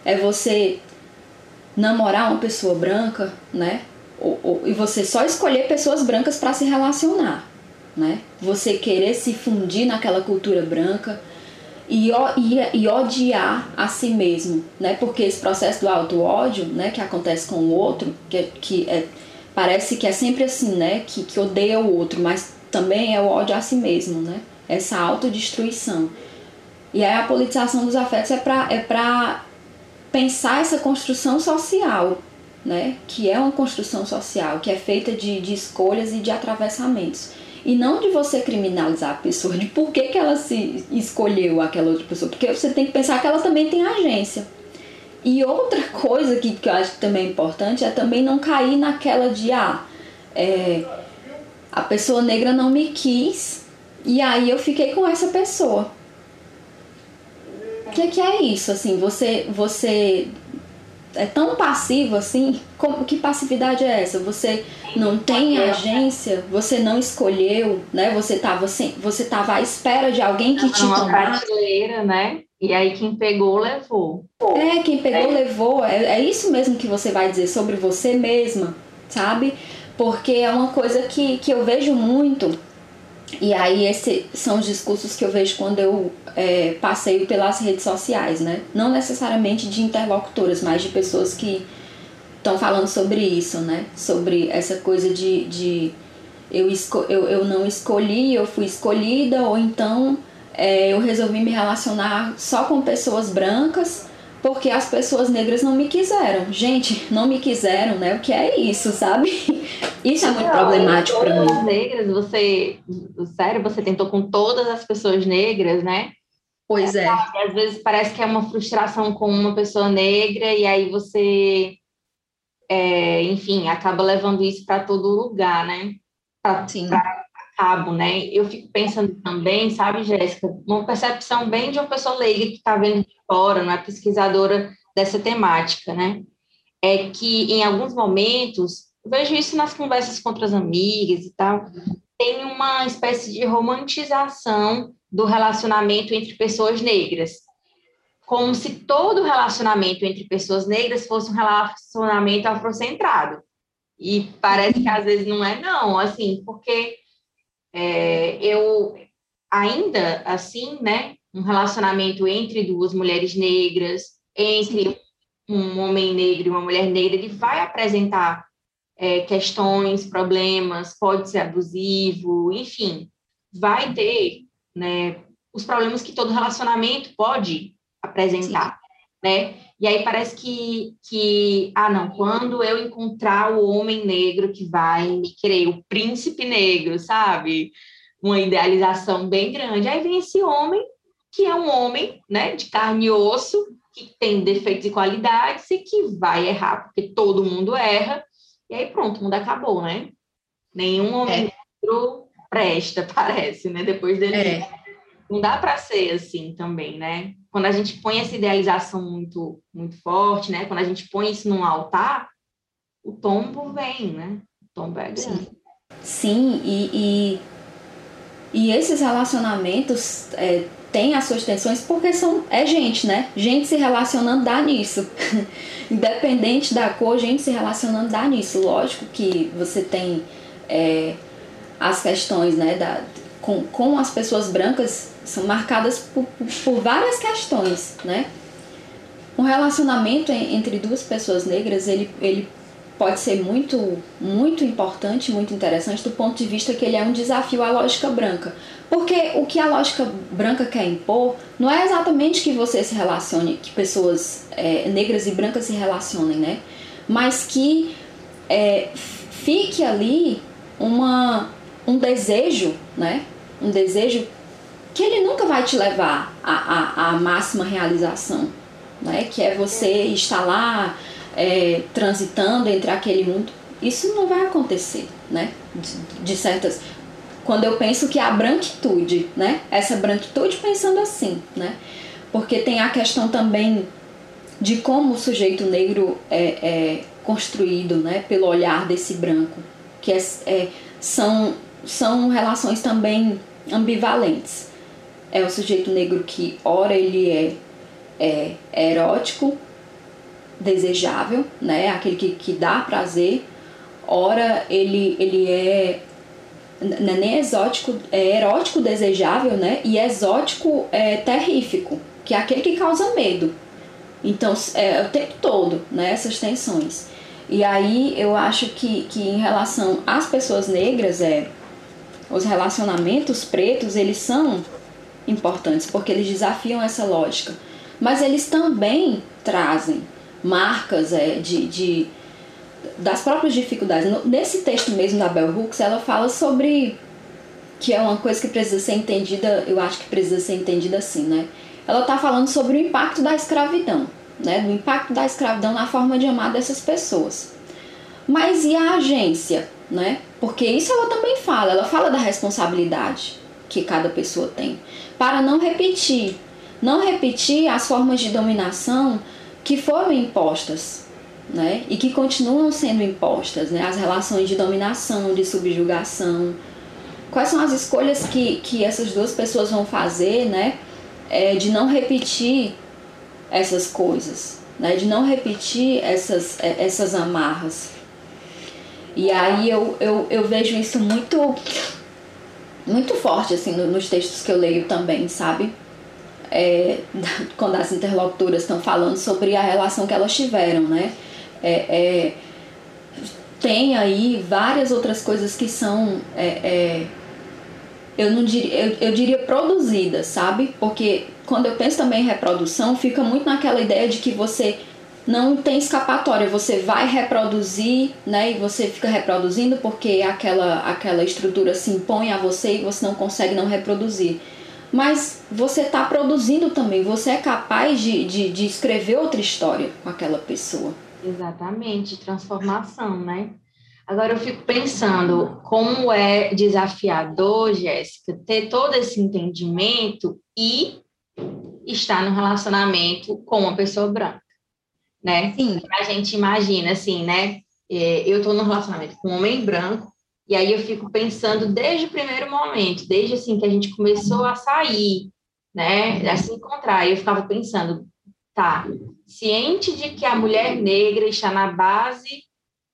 É você namorar uma pessoa branca, né? Ou, ou, e você só escolher pessoas brancas para se relacionar né? Você querer se fundir naquela cultura branca e, e, e odiar a si mesmo, né? Porque esse processo do auto-ódio, né, que acontece com o outro, que, que é, parece que é sempre assim, né? Que, que odeia o outro, mas também é o ódio a si mesmo, né? Essa autodestruição. E aí a politização dos afetos é para é pra pensar essa construção social, né? Que é uma construção social, que é feita de, de escolhas e de atravessamentos. E não de você criminalizar a pessoa, de por que, que ela se escolheu aquela outra pessoa. Porque você tem que pensar que ela também tem agência. E outra coisa que, que eu acho também é importante é também não cair naquela de ah, é, a pessoa negra não me quis e aí eu fiquei com essa pessoa. O que, que é isso? Assim, você, você é tão passivo assim. Como, que passividade é essa? Você não tem agência, você não escolheu, né? Você estava assim, você tava à espera de alguém que te uma prateleira, né? E aí quem pegou levou. É, quem pegou é. levou. É, é isso mesmo que você vai dizer sobre você mesma, sabe? Porque é uma coisa que, que eu vejo muito e aí esses são os discursos que eu vejo quando eu é, passeio pelas redes sociais, né? Não necessariamente de interlocutoras, mas de pessoas que estão falando sobre isso, né? Sobre essa coisa de, de eu, eu, eu não escolhi, eu fui escolhida, ou então é, eu resolvi me relacionar só com pessoas brancas porque as pessoas negras não me quiseram. Gente, não me quiseram, né? O que é isso, sabe? Isso é muito não, problemático para mim. negras, você, sério, você tentou com todas as pessoas negras, né? Pois é. é. Às vezes parece que é uma frustração com uma pessoa negra e aí você, é, enfim, acaba levando isso para todo lugar, né? Pra, Sim. Pra cabo, né? Eu fico pensando também, sabe, Jéssica, uma percepção bem de uma pessoa leiga que está vendo de fora, não é pesquisadora dessa temática, né? é que em alguns momentos, vejo isso nas conversas com outras amigas e tal, tem uma espécie de romantização do relacionamento entre pessoas negras. Como se todo relacionamento entre pessoas negras fosse um relacionamento afrocentrado. E parece que às vezes não é, não, assim, porque é, eu ainda assim, né, um relacionamento entre duas mulheres negras, entre um homem negro e uma mulher negra, ele vai apresentar é, questões, problemas, pode ser abusivo, enfim, vai ter, né, os problemas que todo relacionamento pode apresentar, Sim. né? E aí parece que, que, ah, não, quando eu encontrar o homem negro que vai me querer, o príncipe negro, sabe? Uma idealização bem grande. Aí vem esse homem, que é um homem, né, de carne e osso, que tem defeitos e qualidades e que vai errar, porque todo mundo erra, e aí pronto, o mundo acabou, né? Nenhum homem é. negro presta, parece, né? Depois dele. É. Não dá para ser assim também, né? quando a gente põe essa idealização muito, muito forte, né? Quando a gente põe isso num altar, o tombo vem, né? O tombo é grande. Sim, Sim e, e, e, esses relacionamentos é, têm as suas tensões porque são, é gente, né? Gente se relacionando dá nisso. Independente da cor, gente se relacionando dá nisso. Lógico que você tem é, as questões, né? Da, com, com as pessoas brancas são marcadas por, por várias questões, né? Um relacionamento entre duas pessoas negras, ele, ele pode ser muito, muito importante, muito interessante do ponto de vista que ele é um desafio à lógica branca. Porque o que a lógica branca quer impor não é exatamente que você se relacione, que pessoas é, negras e brancas se relacionem, né? Mas que é, fique ali uma, um desejo, né? Um desejo que ele nunca vai te levar à, à, à máxima realização, né? que é você estar lá é, transitando entre aquele mundo. Isso não vai acontecer, né? De, de, certas. Quando eu penso que a branquitude, né? Essa branquitude pensando assim, né? Porque tem a questão também de como o sujeito negro é, é construído, né? Pelo olhar desse branco, que é, é, são, são relações também ambivalentes é o sujeito negro que, ora, ele é, é, erótico, desejável, né? Aquele que, que dá prazer, ora, ele, ele é não é nem exótico, é erótico desejável, né? E exótico é terrífico, que é aquele que causa medo. Então, é o tempo todo, né? Essas tensões. E aí eu acho que, que em relação às pessoas negras, é, os relacionamentos pretos, eles são importantes, porque eles desafiam essa lógica. Mas eles também trazem marcas é, de, de, das próprias dificuldades. Nesse texto mesmo da Bell Hooks, ela fala sobre que é uma coisa que precisa ser entendida, eu acho que precisa ser entendida assim, né? Ela está falando sobre o impacto da escravidão, né? Do impacto da escravidão na forma de amar dessas pessoas. Mas e a agência, né? Porque isso ela também fala, ela fala da responsabilidade que cada pessoa tem para não repetir, não repetir as formas de dominação que foram impostas, né? E que continuam sendo impostas, né? As relações de dominação, de subjugação. Quais são as escolhas que, que essas duas pessoas vão fazer, né? É, de não repetir essas coisas, né? De não repetir essas, é, essas amarras. E aí eu, eu, eu vejo isso muito muito forte assim nos textos que eu leio também, sabe? É, quando as interlocutoras estão falando sobre a relação que elas tiveram, né? É, é, tem aí várias outras coisas que são, é, é, eu não diria, eu, eu diria produzidas, sabe? Porque quando eu penso também em reprodução, fica muito naquela ideia de que você não tem escapatória, você vai reproduzir, né? E você fica reproduzindo porque aquela, aquela estrutura se impõe a você e você não consegue não reproduzir. Mas você está produzindo também, você é capaz de, de, de escrever outra história com aquela pessoa. Exatamente, transformação, né? Agora eu fico pensando como é desafiador, Jéssica, ter todo esse entendimento e estar no relacionamento com uma pessoa branca né? Sim. A gente imagina, assim, né? É, eu estou no relacionamento com um homem branco, e aí eu fico pensando desde o primeiro momento, desde assim que a gente começou a sair, né, a se encontrar, eu ficava pensando, tá, ciente de que a mulher negra está na base,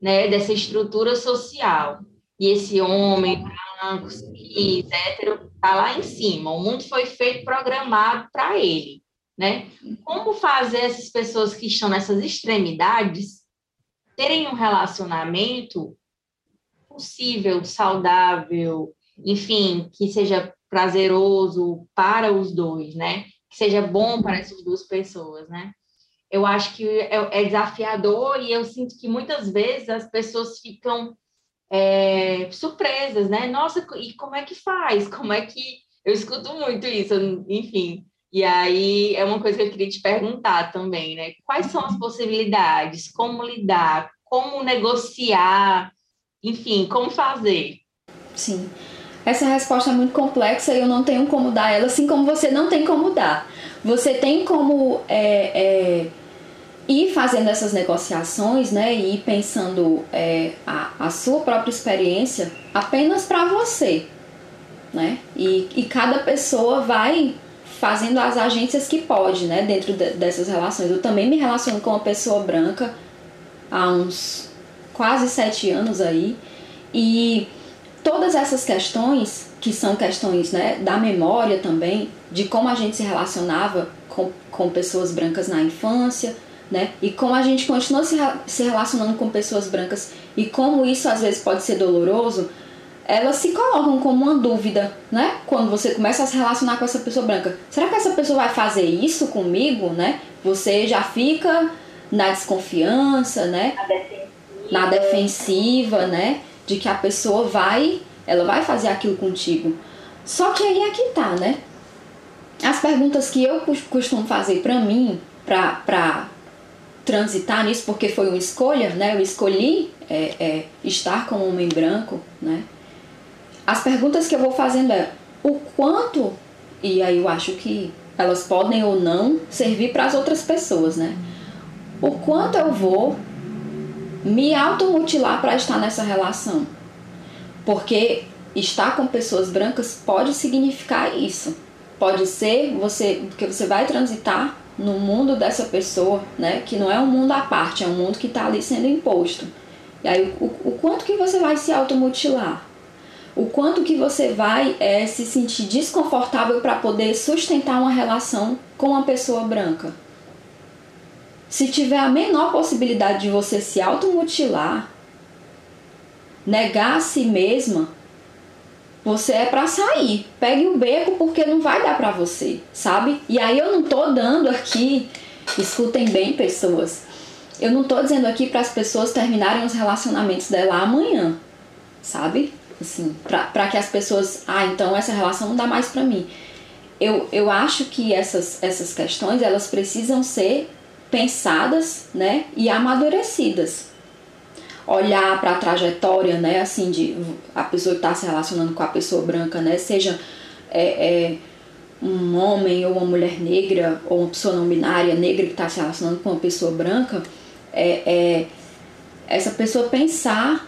né, dessa estrutura social, e esse homem branco, cis, hétero, tá lá em cima, o mundo foi feito programado para ele né? Como fazer essas pessoas que estão nessas extremidades terem um relacionamento possível, saudável, enfim, que seja prazeroso para os dois, né? Que seja bom para essas duas pessoas, né? Eu acho que é, é desafiador e eu sinto que muitas vezes as pessoas ficam é, surpresas, né? Nossa, e como é que faz? Como é que eu escuto muito isso, enfim. E aí é uma coisa que eu queria te perguntar também, né? Quais são as possibilidades? Como lidar? Como negociar? Enfim, como fazer? Sim. Essa resposta é muito complexa e eu não tenho como dar ela, assim como você não tem como dar. Você tem como é, é, ir fazendo essas negociações, né? E ir pensando é, a, a sua própria experiência apenas para você, né? E, e cada pessoa vai fazendo as agências que pode, né, dentro de, dessas relações. Eu também me relaciono com uma pessoa branca há uns quase sete anos aí e todas essas questões que são questões, né, da memória também, de como a gente se relacionava com, com pessoas brancas na infância, né, e como a gente continua se, se relacionando com pessoas brancas e como isso às vezes pode ser doloroso elas se colocam como uma dúvida, né? Quando você começa a se relacionar com essa pessoa branca. Será que essa pessoa vai fazer isso comigo, né? Você já fica na desconfiança, né? Na defensiva. Na defensiva, né? De que a pessoa vai, ela vai fazer aquilo contigo. Só que aí é que tá, né? As perguntas que eu costumo fazer pra mim, pra, pra transitar nisso, porque foi uma escolha, né? Eu escolhi é, é, estar com um homem branco, né? As perguntas que eu vou fazendo é o quanto, e aí eu acho que elas podem ou não servir para as outras pessoas, né? O quanto eu vou me automutilar para estar nessa relação. Porque estar com pessoas brancas pode significar isso. Pode ser você, porque você vai transitar no mundo dessa pessoa, né? Que não é um mundo à parte, é um mundo que está ali sendo imposto. E aí, o, o quanto que você vai se automutilar? O quanto que você vai é, se sentir desconfortável para poder sustentar uma relação com uma pessoa branca. Se tiver a menor possibilidade de você se automutilar, negar a si mesma, você é para sair. Pegue o beco porque não vai dar para você, sabe? E aí eu não tô dando aqui, escutem bem, pessoas. Eu não tô dizendo aqui para as pessoas terminarem os relacionamentos dela amanhã, sabe? Assim, para que as pessoas, ah, então essa relação não dá mais para mim. Eu, eu acho que essas, essas questões, elas precisam ser pensadas, né, e amadurecidas. Olhar para a trajetória, né, assim, de a pessoa que está se relacionando com a pessoa branca, né, seja é, é, um homem ou uma mulher negra, ou uma pessoa não binária negra que está se relacionando com uma pessoa branca, é, é essa pessoa pensar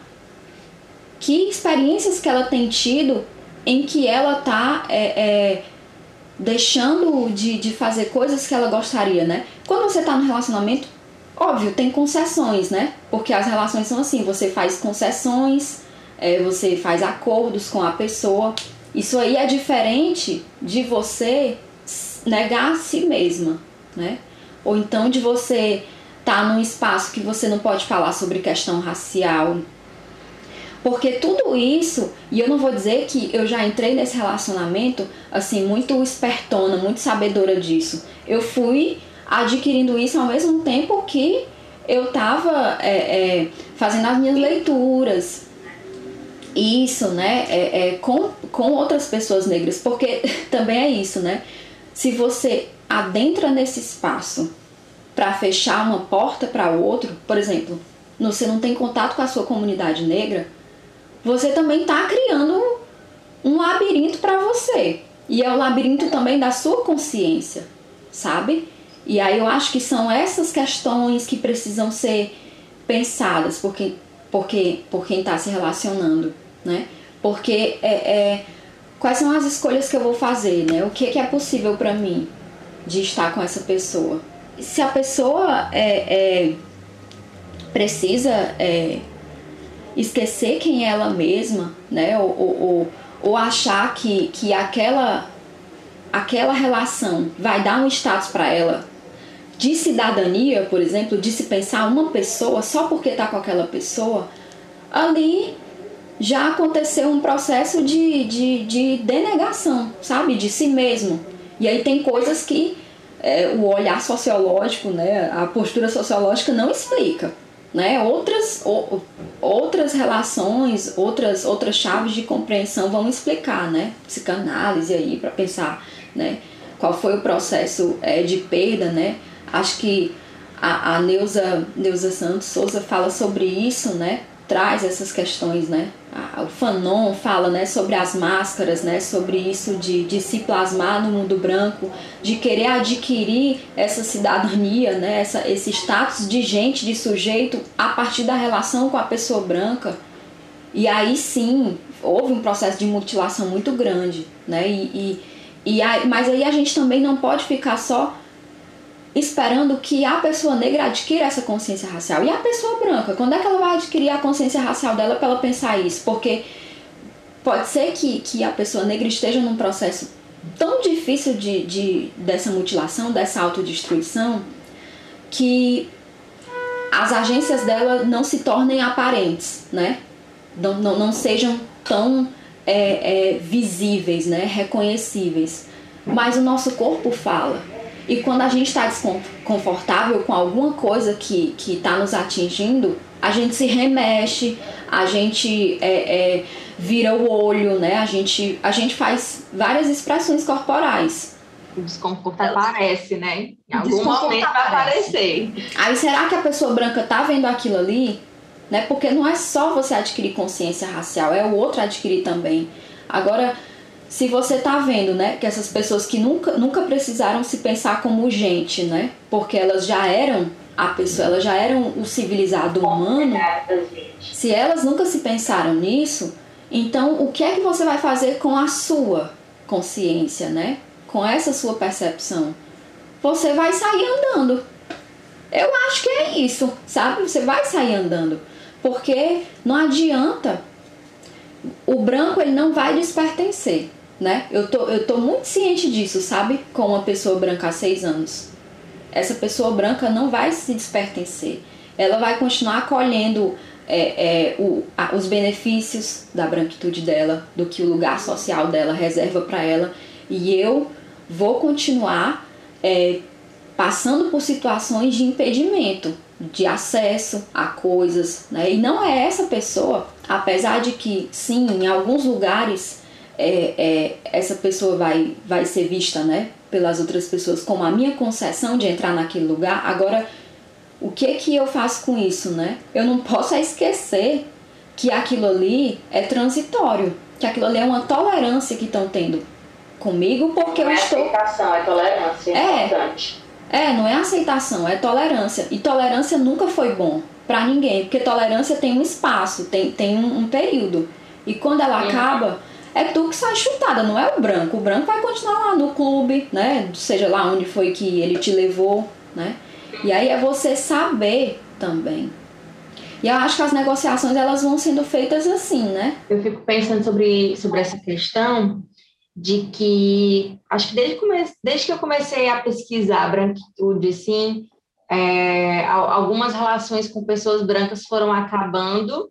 que experiências que ela tem tido em que ela tá é, é, deixando de, de fazer coisas que ela gostaria, né? Quando você tá no relacionamento, óbvio, tem concessões, né? Porque as relações são assim, você faz concessões, é, você faz acordos com a pessoa. Isso aí é diferente de você negar a si mesma, né? Ou então de você estar tá num espaço que você não pode falar sobre questão racial, porque tudo isso, e eu não vou dizer que eu já entrei nesse relacionamento assim, muito espertona, muito sabedora disso. Eu fui adquirindo isso ao mesmo tempo que eu estava é, é, fazendo as minhas leituras. Isso, né? É, é, com, com outras pessoas negras, porque também é isso, né? Se você adentra nesse espaço para fechar uma porta para outro, por exemplo, você não tem contato com a sua comunidade negra, você também está criando um labirinto para você. E é o labirinto também da sua consciência, sabe? E aí eu acho que são essas questões que precisam ser pensadas por quem, por quem, está se relacionando, né? Porque é, é, quais são as escolhas que eu vou fazer, né? O que, que é possível para mim de estar com essa pessoa? Se a pessoa é, é precisa é, esquecer quem é ela mesma, né? Ou, ou, ou achar que, que aquela, aquela relação vai dar um status para ela de cidadania, por exemplo, de se pensar uma pessoa só porque está com aquela pessoa, ali já aconteceu um processo de, de, de denegação, sabe? De si mesmo. E aí tem coisas que é, o olhar sociológico, né, a postura sociológica não explica né? Outras, ou, outras relações, outras, outras chaves de compreensão vão explicar, né? Psicanálise aí para pensar, né? Qual foi o processo é, de perda, né? Acho que a, a Neuza, Neuza Santos Souza fala sobre isso, né? Traz essas questões, né? O Fanon fala né, sobre as máscaras, né, sobre isso de, de se plasmar no mundo branco, de querer adquirir essa cidadania, né, essa, esse status de gente, de sujeito, a partir da relação com a pessoa branca. E aí sim, houve um processo de mutilação muito grande. Né, e, e, e aí, mas aí a gente também não pode ficar só esperando que a pessoa negra adquira essa consciência racial. E a pessoa branca, quando é que ela vai adquirir a consciência racial dela para ela pensar isso? Porque pode ser que, que a pessoa negra esteja num processo tão difícil de, de, dessa mutilação, dessa autodestruição, que as agências dela não se tornem aparentes, né? Não, não, não sejam tão é, é, visíveis, né? reconhecíveis. Mas o nosso corpo fala, e quando a gente está desconfortável com alguma coisa que está nos atingindo, a gente se remexe, a gente é, é, vira o olho, né? A gente, a gente faz várias expressões corporais. O desconforto aparece, né? Em algum momento vai aparecer. Aí será que a pessoa branca tá vendo aquilo ali? Né? Porque não é só você adquirir consciência racial, é o outro adquirir também. Agora, se você tá vendo, né, que essas pessoas que nunca, nunca precisaram se pensar como gente, né, porque elas já eram a pessoa, elas já eram o civilizado humano, se elas nunca se pensaram nisso, então o que é que você vai fazer com a sua consciência, né, com essa sua percepção? Você vai sair andando. Eu acho que é isso, sabe? Você vai sair andando, porque não adianta o branco ele não vai despertencer né? Eu tô, eu tô muito ciente disso, sabe? Com uma pessoa branca há seis anos. Essa pessoa branca não vai se despertencer. Ela vai continuar colhendo é, é, o, a, os benefícios da branquitude dela, do que o lugar social dela reserva para ela. E eu vou continuar é, passando por situações de impedimento, de acesso a coisas. Né? E não é essa pessoa, apesar de que, sim, em alguns lugares é, é, essa pessoa vai, vai ser vista né, pelas outras pessoas como a minha concessão de entrar naquele lugar. Agora, o que que eu faço com isso, né? Eu não posso esquecer que aquilo ali é transitório, que aquilo ali é uma tolerância que estão tendo comigo porque não eu é estou. aceitação, é tolerância. É, importante. é, não é aceitação, é tolerância. E tolerância nunca foi bom para ninguém, porque tolerância tem um espaço, tem, tem um, um período. E quando ela acaba, é tu que sai chutada, não é o branco. O branco vai continuar lá no clube, né? Seja lá onde foi que ele te levou, né? E aí é você saber também. E eu acho que as negociações elas vão sendo feitas assim, né? Eu fico pensando sobre, sobre essa questão de que acho que desde, come, desde que eu comecei a pesquisar a branquitude, assim, é, algumas relações com pessoas brancas foram acabando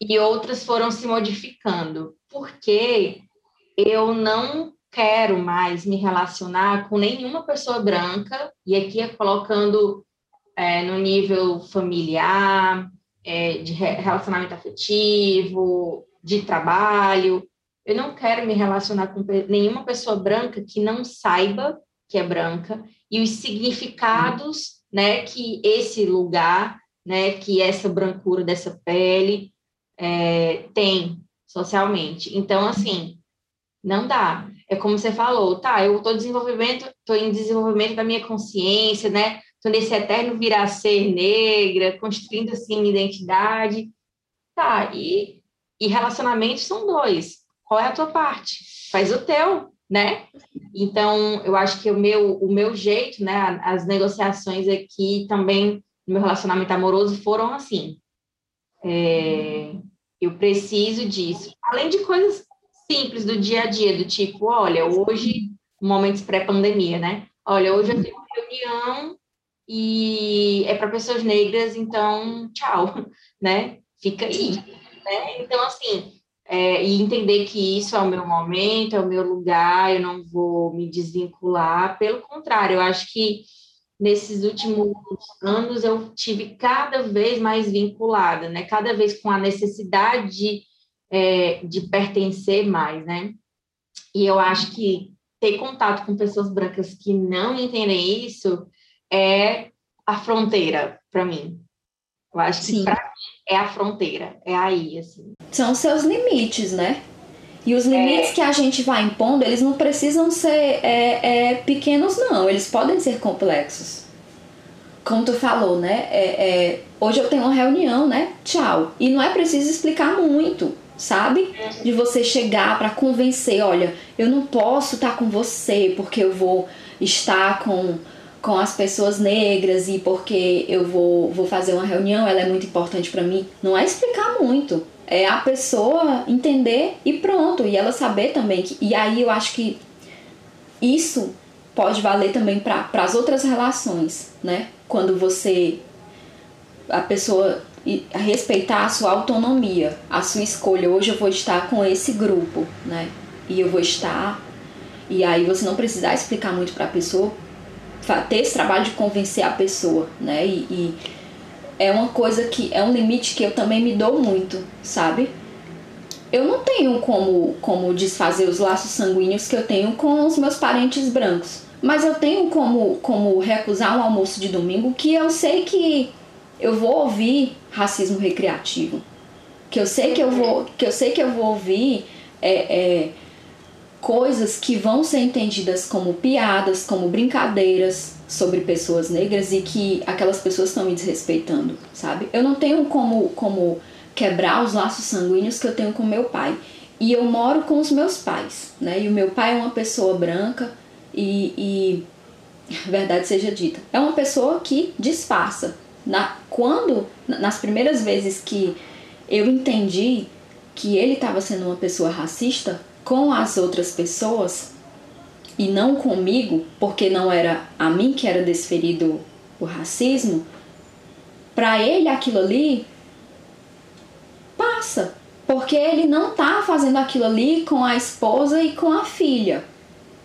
e outras foram se modificando porque eu não quero mais me relacionar com nenhuma pessoa branca, e aqui é colocando é, no nível familiar, é, de relacionamento afetivo, de trabalho. Eu não quero me relacionar com nenhuma pessoa branca que não saiba que é branca e os significados, né, que esse lugar, né, que essa brancura dessa pele é, tem socialmente. Então, assim, Não dá. É como você falou, tá, eu estou desenvolvimento, estou em desenvolvimento da minha consciência, né? Estou nesse eterno virar ser negra, construindo assim minha identidade. Tá, e, e relacionamentos são dois. Qual é a tua parte? Faz o teu, né? Então, eu acho que o meu, o meu jeito, né, as negociações aqui também no meu relacionamento amoroso foram assim. É, eu preciso disso. Além de coisas simples do dia a dia, do tipo, olha, hoje, momentos pré-pandemia, né? Olha, hoje eu tenho uma reunião e é para pessoas negras, então, tchau, né? Fica aí, né? Então, assim, é, e entender que isso é o meu momento, é o meu lugar, eu não vou me desvincular. Pelo contrário, eu acho que nesses últimos anos eu tive cada vez mais vinculada, né? Cada vez com a necessidade de, é, de pertencer mais, né? E eu acho que ter contato com pessoas brancas que não entendem isso é a fronteira para mim. Eu acho que para mim é a fronteira, é aí, assim. São seus limites, né? E os limites é... que a gente vai impondo, eles não precisam ser é, é, pequenos, não. Eles podem ser complexos. Como tu falou, né? É, é, hoje eu tenho uma reunião, né? Tchau. E não é preciso explicar muito, sabe? De você chegar para convencer, olha, eu não posso estar com você porque eu vou estar com com as pessoas negras e porque eu vou, vou fazer uma reunião, ela é muito importante para mim. Não é explicar muito, é a pessoa entender e pronto, e ela saber também que e aí eu acho que isso pode valer também para as outras relações, né? Quando você a pessoa respeitar a sua autonomia, a sua escolha. Hoje eu vou estar com esse grupo, né? E eu vou estar e aí você não precisar explicar muito para a pessoa ter esse trabalho de convencer a pessoa, né? E, e, é uma coisa que é um limite que eu também me dou muito, sabe? Eu não tenho como, como desfazer os laços sanguíneos que eu tenho com os meus parentes brancos, mas eu tenho como, como recusar um almoço de domingo que eu sei que eu vou ouvir racismo recreativo, que eu sei que eu vou, que eu sei que eu vou ouvir é, é coisas que vão ser entendidas como piadas, como brincadeiras sobre pessoas negras e que aquelas pessoas estão me desrespeitando, sabe? Eu não tenho como, como quebrar os laços sanguíneos que eu tenho com meu pai. E eu moro com os meus pais, né? E o meu pai é uma pessoa branca e, e verdade seja dita, é uma pessoa que disfarça. Na, quando, nas primeiras vezes que eu entendi que ele estava sendo uma pessoa racista, com as outras pessoas e não comigo, porque não era a mim que era desferido o racismo, para ele aquilo ali passa, porque ele não tá fazendo aquilo ali com a esposa e com a filha.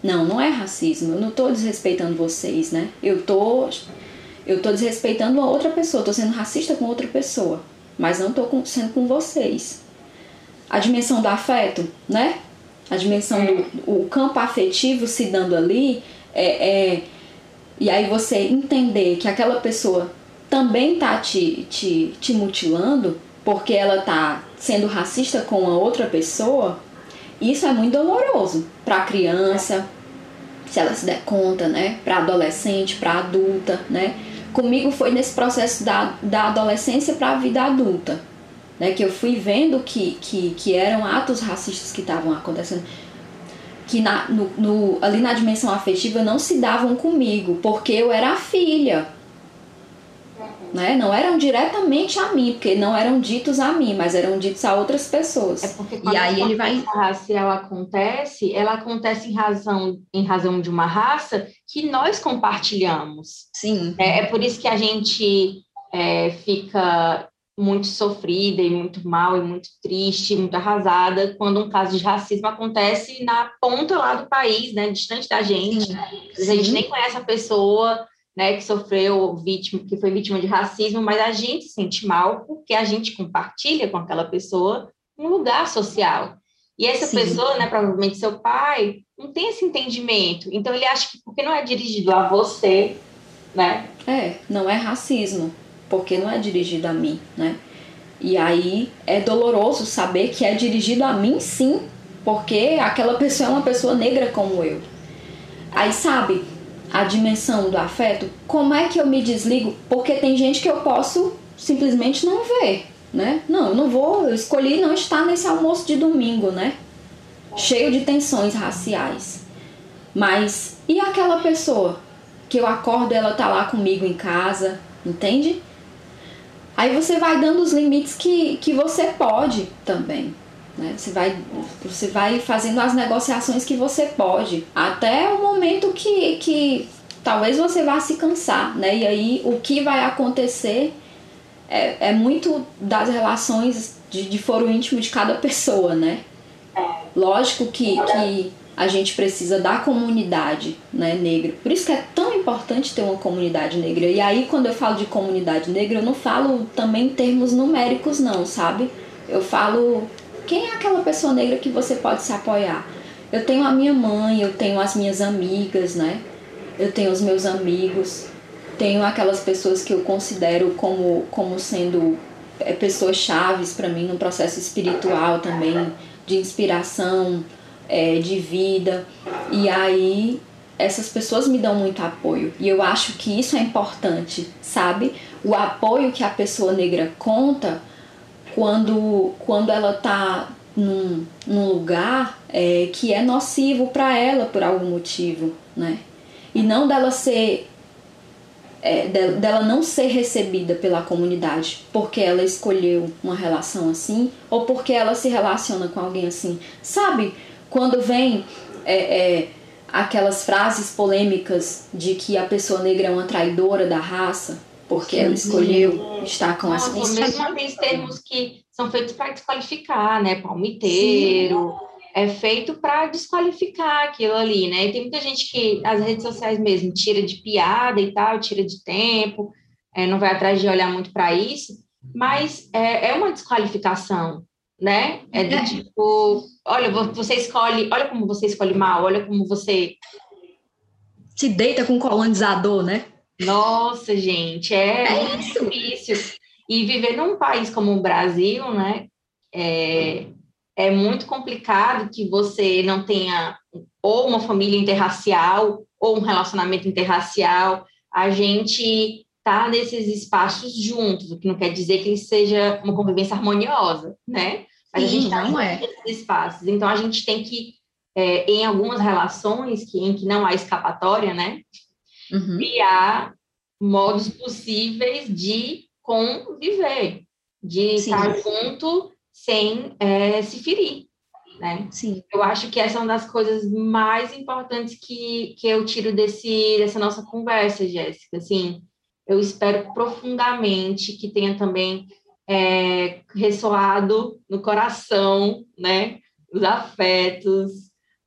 Não, não é racismo. Eu não tô desrespeitando vocês, né? Eu tô eu tô desrespeitando outra pessoa, tô sendo racista com outra pessoa, mas não tô sendo com vocês. A dimensão do afeto, né? A dimensão do o campo afetivo se dando ali, é, é, e aí você entender que aquela pessoa também tá te, te, te mutilando porque ela tá sendo racista com a outra pessoa, isso é muito doloroso para a criança, se ela se der conta, né? Para adolescente, para adulta, né? Comigo foi nesse processo da, da adolescência para a vida adulta né, que eu fui vendo que, que, que eram atos racistas que estavam acontecendo, que na, no, no, ali na dimensão afetiva não se davam comigo, porque eu era a filha. Né? Não eram diretamente a mim, porque não eram ditos a mim, mas eram ditos a outras pessoas. É porque quando e aí ele vai racial acontece, ela acontece em razão em razão de uma raça que nós compartilhamos. Sim. É, é por isso que a gente é, fica muito sofrida e muito mal e muito triste, muito arrasada quando um caso de racismo acontece na ponta lá do país, né, distante da gente. Sim. A gente nem conhece a pessoa, né, que sofreu vítima, que foi vítima de racismo, mas a gente se sente mal porque a gente compartilha com aquela pessoa um lugar social. E essa Sim. pessoa, né, provavelmente seu pai, não tem esse entendimento. Então ele acha que porque não é dirigido a você, né? É, não é racismo porque não é dirigido a mim, né? E aí é doloroso saber que é dirigido a mim sim, porque aquela pessoa é uma pessoa negra como eu. Aí sabe a dimensão do afeto? Como é que eu me desligo? Porque tem gente que eu posso simplesmente não ver, né? Não, eu não vou, eu escolhi não estar nesse almoço de domingo, né? Cheio de tensões raciais. Mas e aquela pessoa que eu acordo ela tá lá comigo em casa, entende? Aí você vai dando os limites que, que você pode também. Né? Você, vai, você vai fazendo as negociações que você pode. Até o momento que, que talvez você vá se cansar. Né? E aí o que vai acontecer é, é muito das relações de, de foro íntimo de cada pessoa, né? Lógico que, que a gente precisa da comunidade né, negra. Por isso que é tão importante ter uma comunidade negra. E aí, quando eu falo de comunidade negra, eu não falo também em termos numéricos, não, sabe? Eu falo quem é aquela pessoa negra que você pode se apoiar. Eu tenho a minha mãe, eu tenho as minhas amigas, né? Eu tenho os meus amigos, tenho aquelas pessoas que eu considero como, como sendo é, pessoas chaves para mim no processo espiritual também, de inspiração, é, de vida. E aí essas pessoas me dão muito apoio. E eu acho que isso é importante, sabe? O apoio que a pessoa negra conta quando, quando ela tá num, num lugar é, que é nocivo para ela por algum motivo, né? E não dela ser é, dela não ser recebida pela comunidade porque ela escolheu uma relação assim ou porque ela se relaciona com alguém assim. Sabe, quando vem é, é, aquelas frases polêmicas de que a pessoa negra é uma traidora da raça, porque ela escolheu estar com as pessoas. Mesmo aqueles termos que são feitos para desqualificar, né? Palmiteiro. Sim. É feito para desqualificar aquilo ali, né? E tem muita gente que as redes sociais mesmo tira de piada e tal, tira de tempo, é, não vai atrás de olhar muito para isso, mas é, é uma desqualificação, né? É do é. tipo, olha, você escolhe, olha como você escolhe mal, olha como você se deita com um colonizador, né? Nossa, gente, é, é muito isso. difícil. E viver num país como o Brasil, né? É, é muito complicado que você não tenha ou uma família interracial ou um relacionamento interracial. A gente tá nesses espaços juntos, o que não quer dizer que seja uma convivência harmoniosa, né? Mas Sim, a gente tá não é. espaços. Então a gente tem que, é, em algumas relações que, em que não há escapatória, né? Uhum. Criar modos possíveis de conviver, de Sim. estar junto sem é, se ferir. Né? Sim. Eu acho que essa é uma das coisas mais importantes que, que eu tiro desse, dessa nossa conversa, Jéssica. Assim, eu espero profundamente que tenha também é, ressoado no coração, né? Os afetos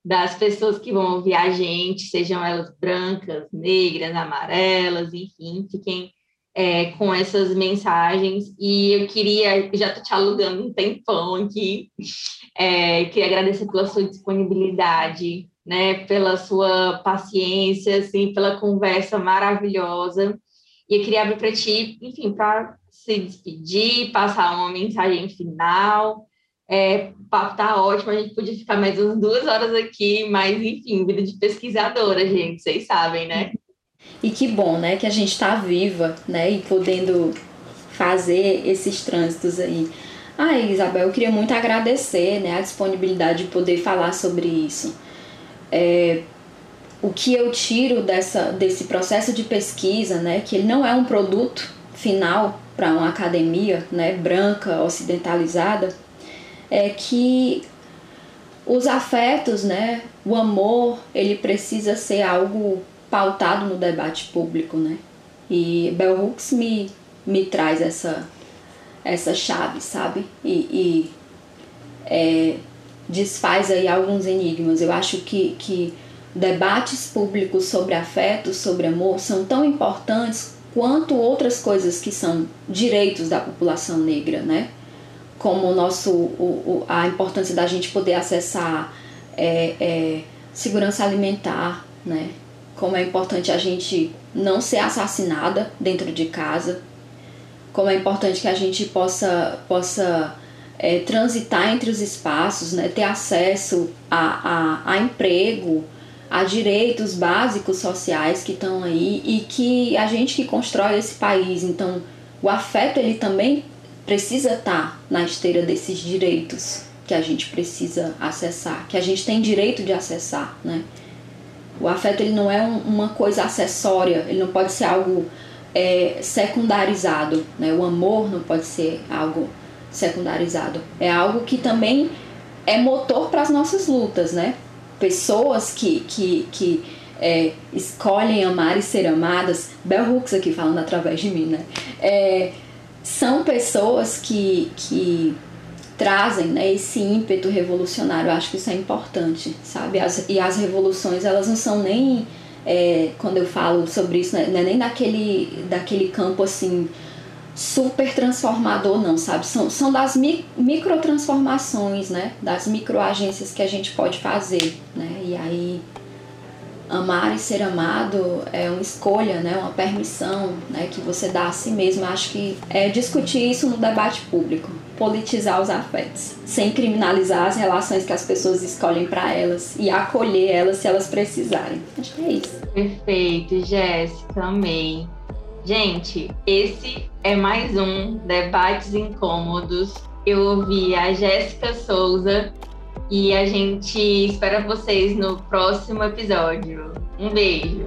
das pessoas que vão ouvir a gente, sejam elas brancas, negras, amarelas, enfim, fiquem é, com essas mensagens. E eu queria, já estou te alugando um tempão aqui, é, queria agradecer pela sua disponibilidade, né, pela sua paciência, assim, pela conversa maravilhosa. E eu queria abrir para ti, enfim, para se despedir, passar uma mensagem final. É, o papo tá ótimo, a gente podia ficar mais umas duas horas aqui, mas enfim, vida de pesquisadora, gente, vocês sabem, né? E que bom, né, que a gente está viva, né, e podendo fazer esses trânsitos aí. Ah, Isabel, eu queria muito agradecer, né, a disponibilidade de poder falar sobre isso. É, o que eu tiro dessa, desse processo de pesquisa, né, que ele não é um produto final para uma academia, né, branca, ocidentalizada, é que os afetos, né, o amor, ele precisa ser algo pautado no debate público, né? E Bell Hooks me, me traz essa, essa chave, sabe? E, e é, desfaz aí alguns enigmas. Eu acho que, que debates públicos sobre afeto, sobre amor, são tão importantes quanto outras coisas que são direitos da população negra, né? Como o nosso, o, o a importância da gente poder acessar é, é, segurança alimentar, né? como é importante a gente não ser assassinada dentro de casa, como é importante que a gente possa, possa é, transitar entre os espaços, né, ter acesso a, a, a emprego, a direitos básicos sociais que estão aí e que a gente que constrói esse país, então o afeto ele também precisa estar tá na esteira desses direitos que a gente precisa acessar, que a gente tem direito de acessar, né? O afeto ele não é um, uma coisa acessória, ele não pode ser algo é, secundarizado, né? O amor não pode ser algo secundarizado. É algo que também é motor para as nossas lutas, né? Pessoas que, que, que é, escolhem amar e ser amadas, Bell Hooks aqui falando através de mim, né? É, são pessoas que, que trazem né, esse ímpeto revolucionário. Eu acho que isso é importante, sabe? As, e as revoluções, elas não são nem, é, quando eu falo sobre isso, né, é nem daquele, daquele campo assim super transformador não, sabe? São, são das mi, microtransformações, né? Das microagências que a gente pode fazer, né? E aí amar e ser amado é uma escolha, né? Uma permissão, né? Que você dá a si mesmo. Acho que é discutir isso no debate público politizar os afetos, sem criminalizar as relações que as pessoas escolhem para elas e acolher elas se elas precisarem. Acho que é isso. Perfeito, Jéssica, amei. Gente, esse é mais um Debates Incômodos. Eu ouvi a Jéssica Souza e a gente espera vocês no próximo episódio. Um beijo.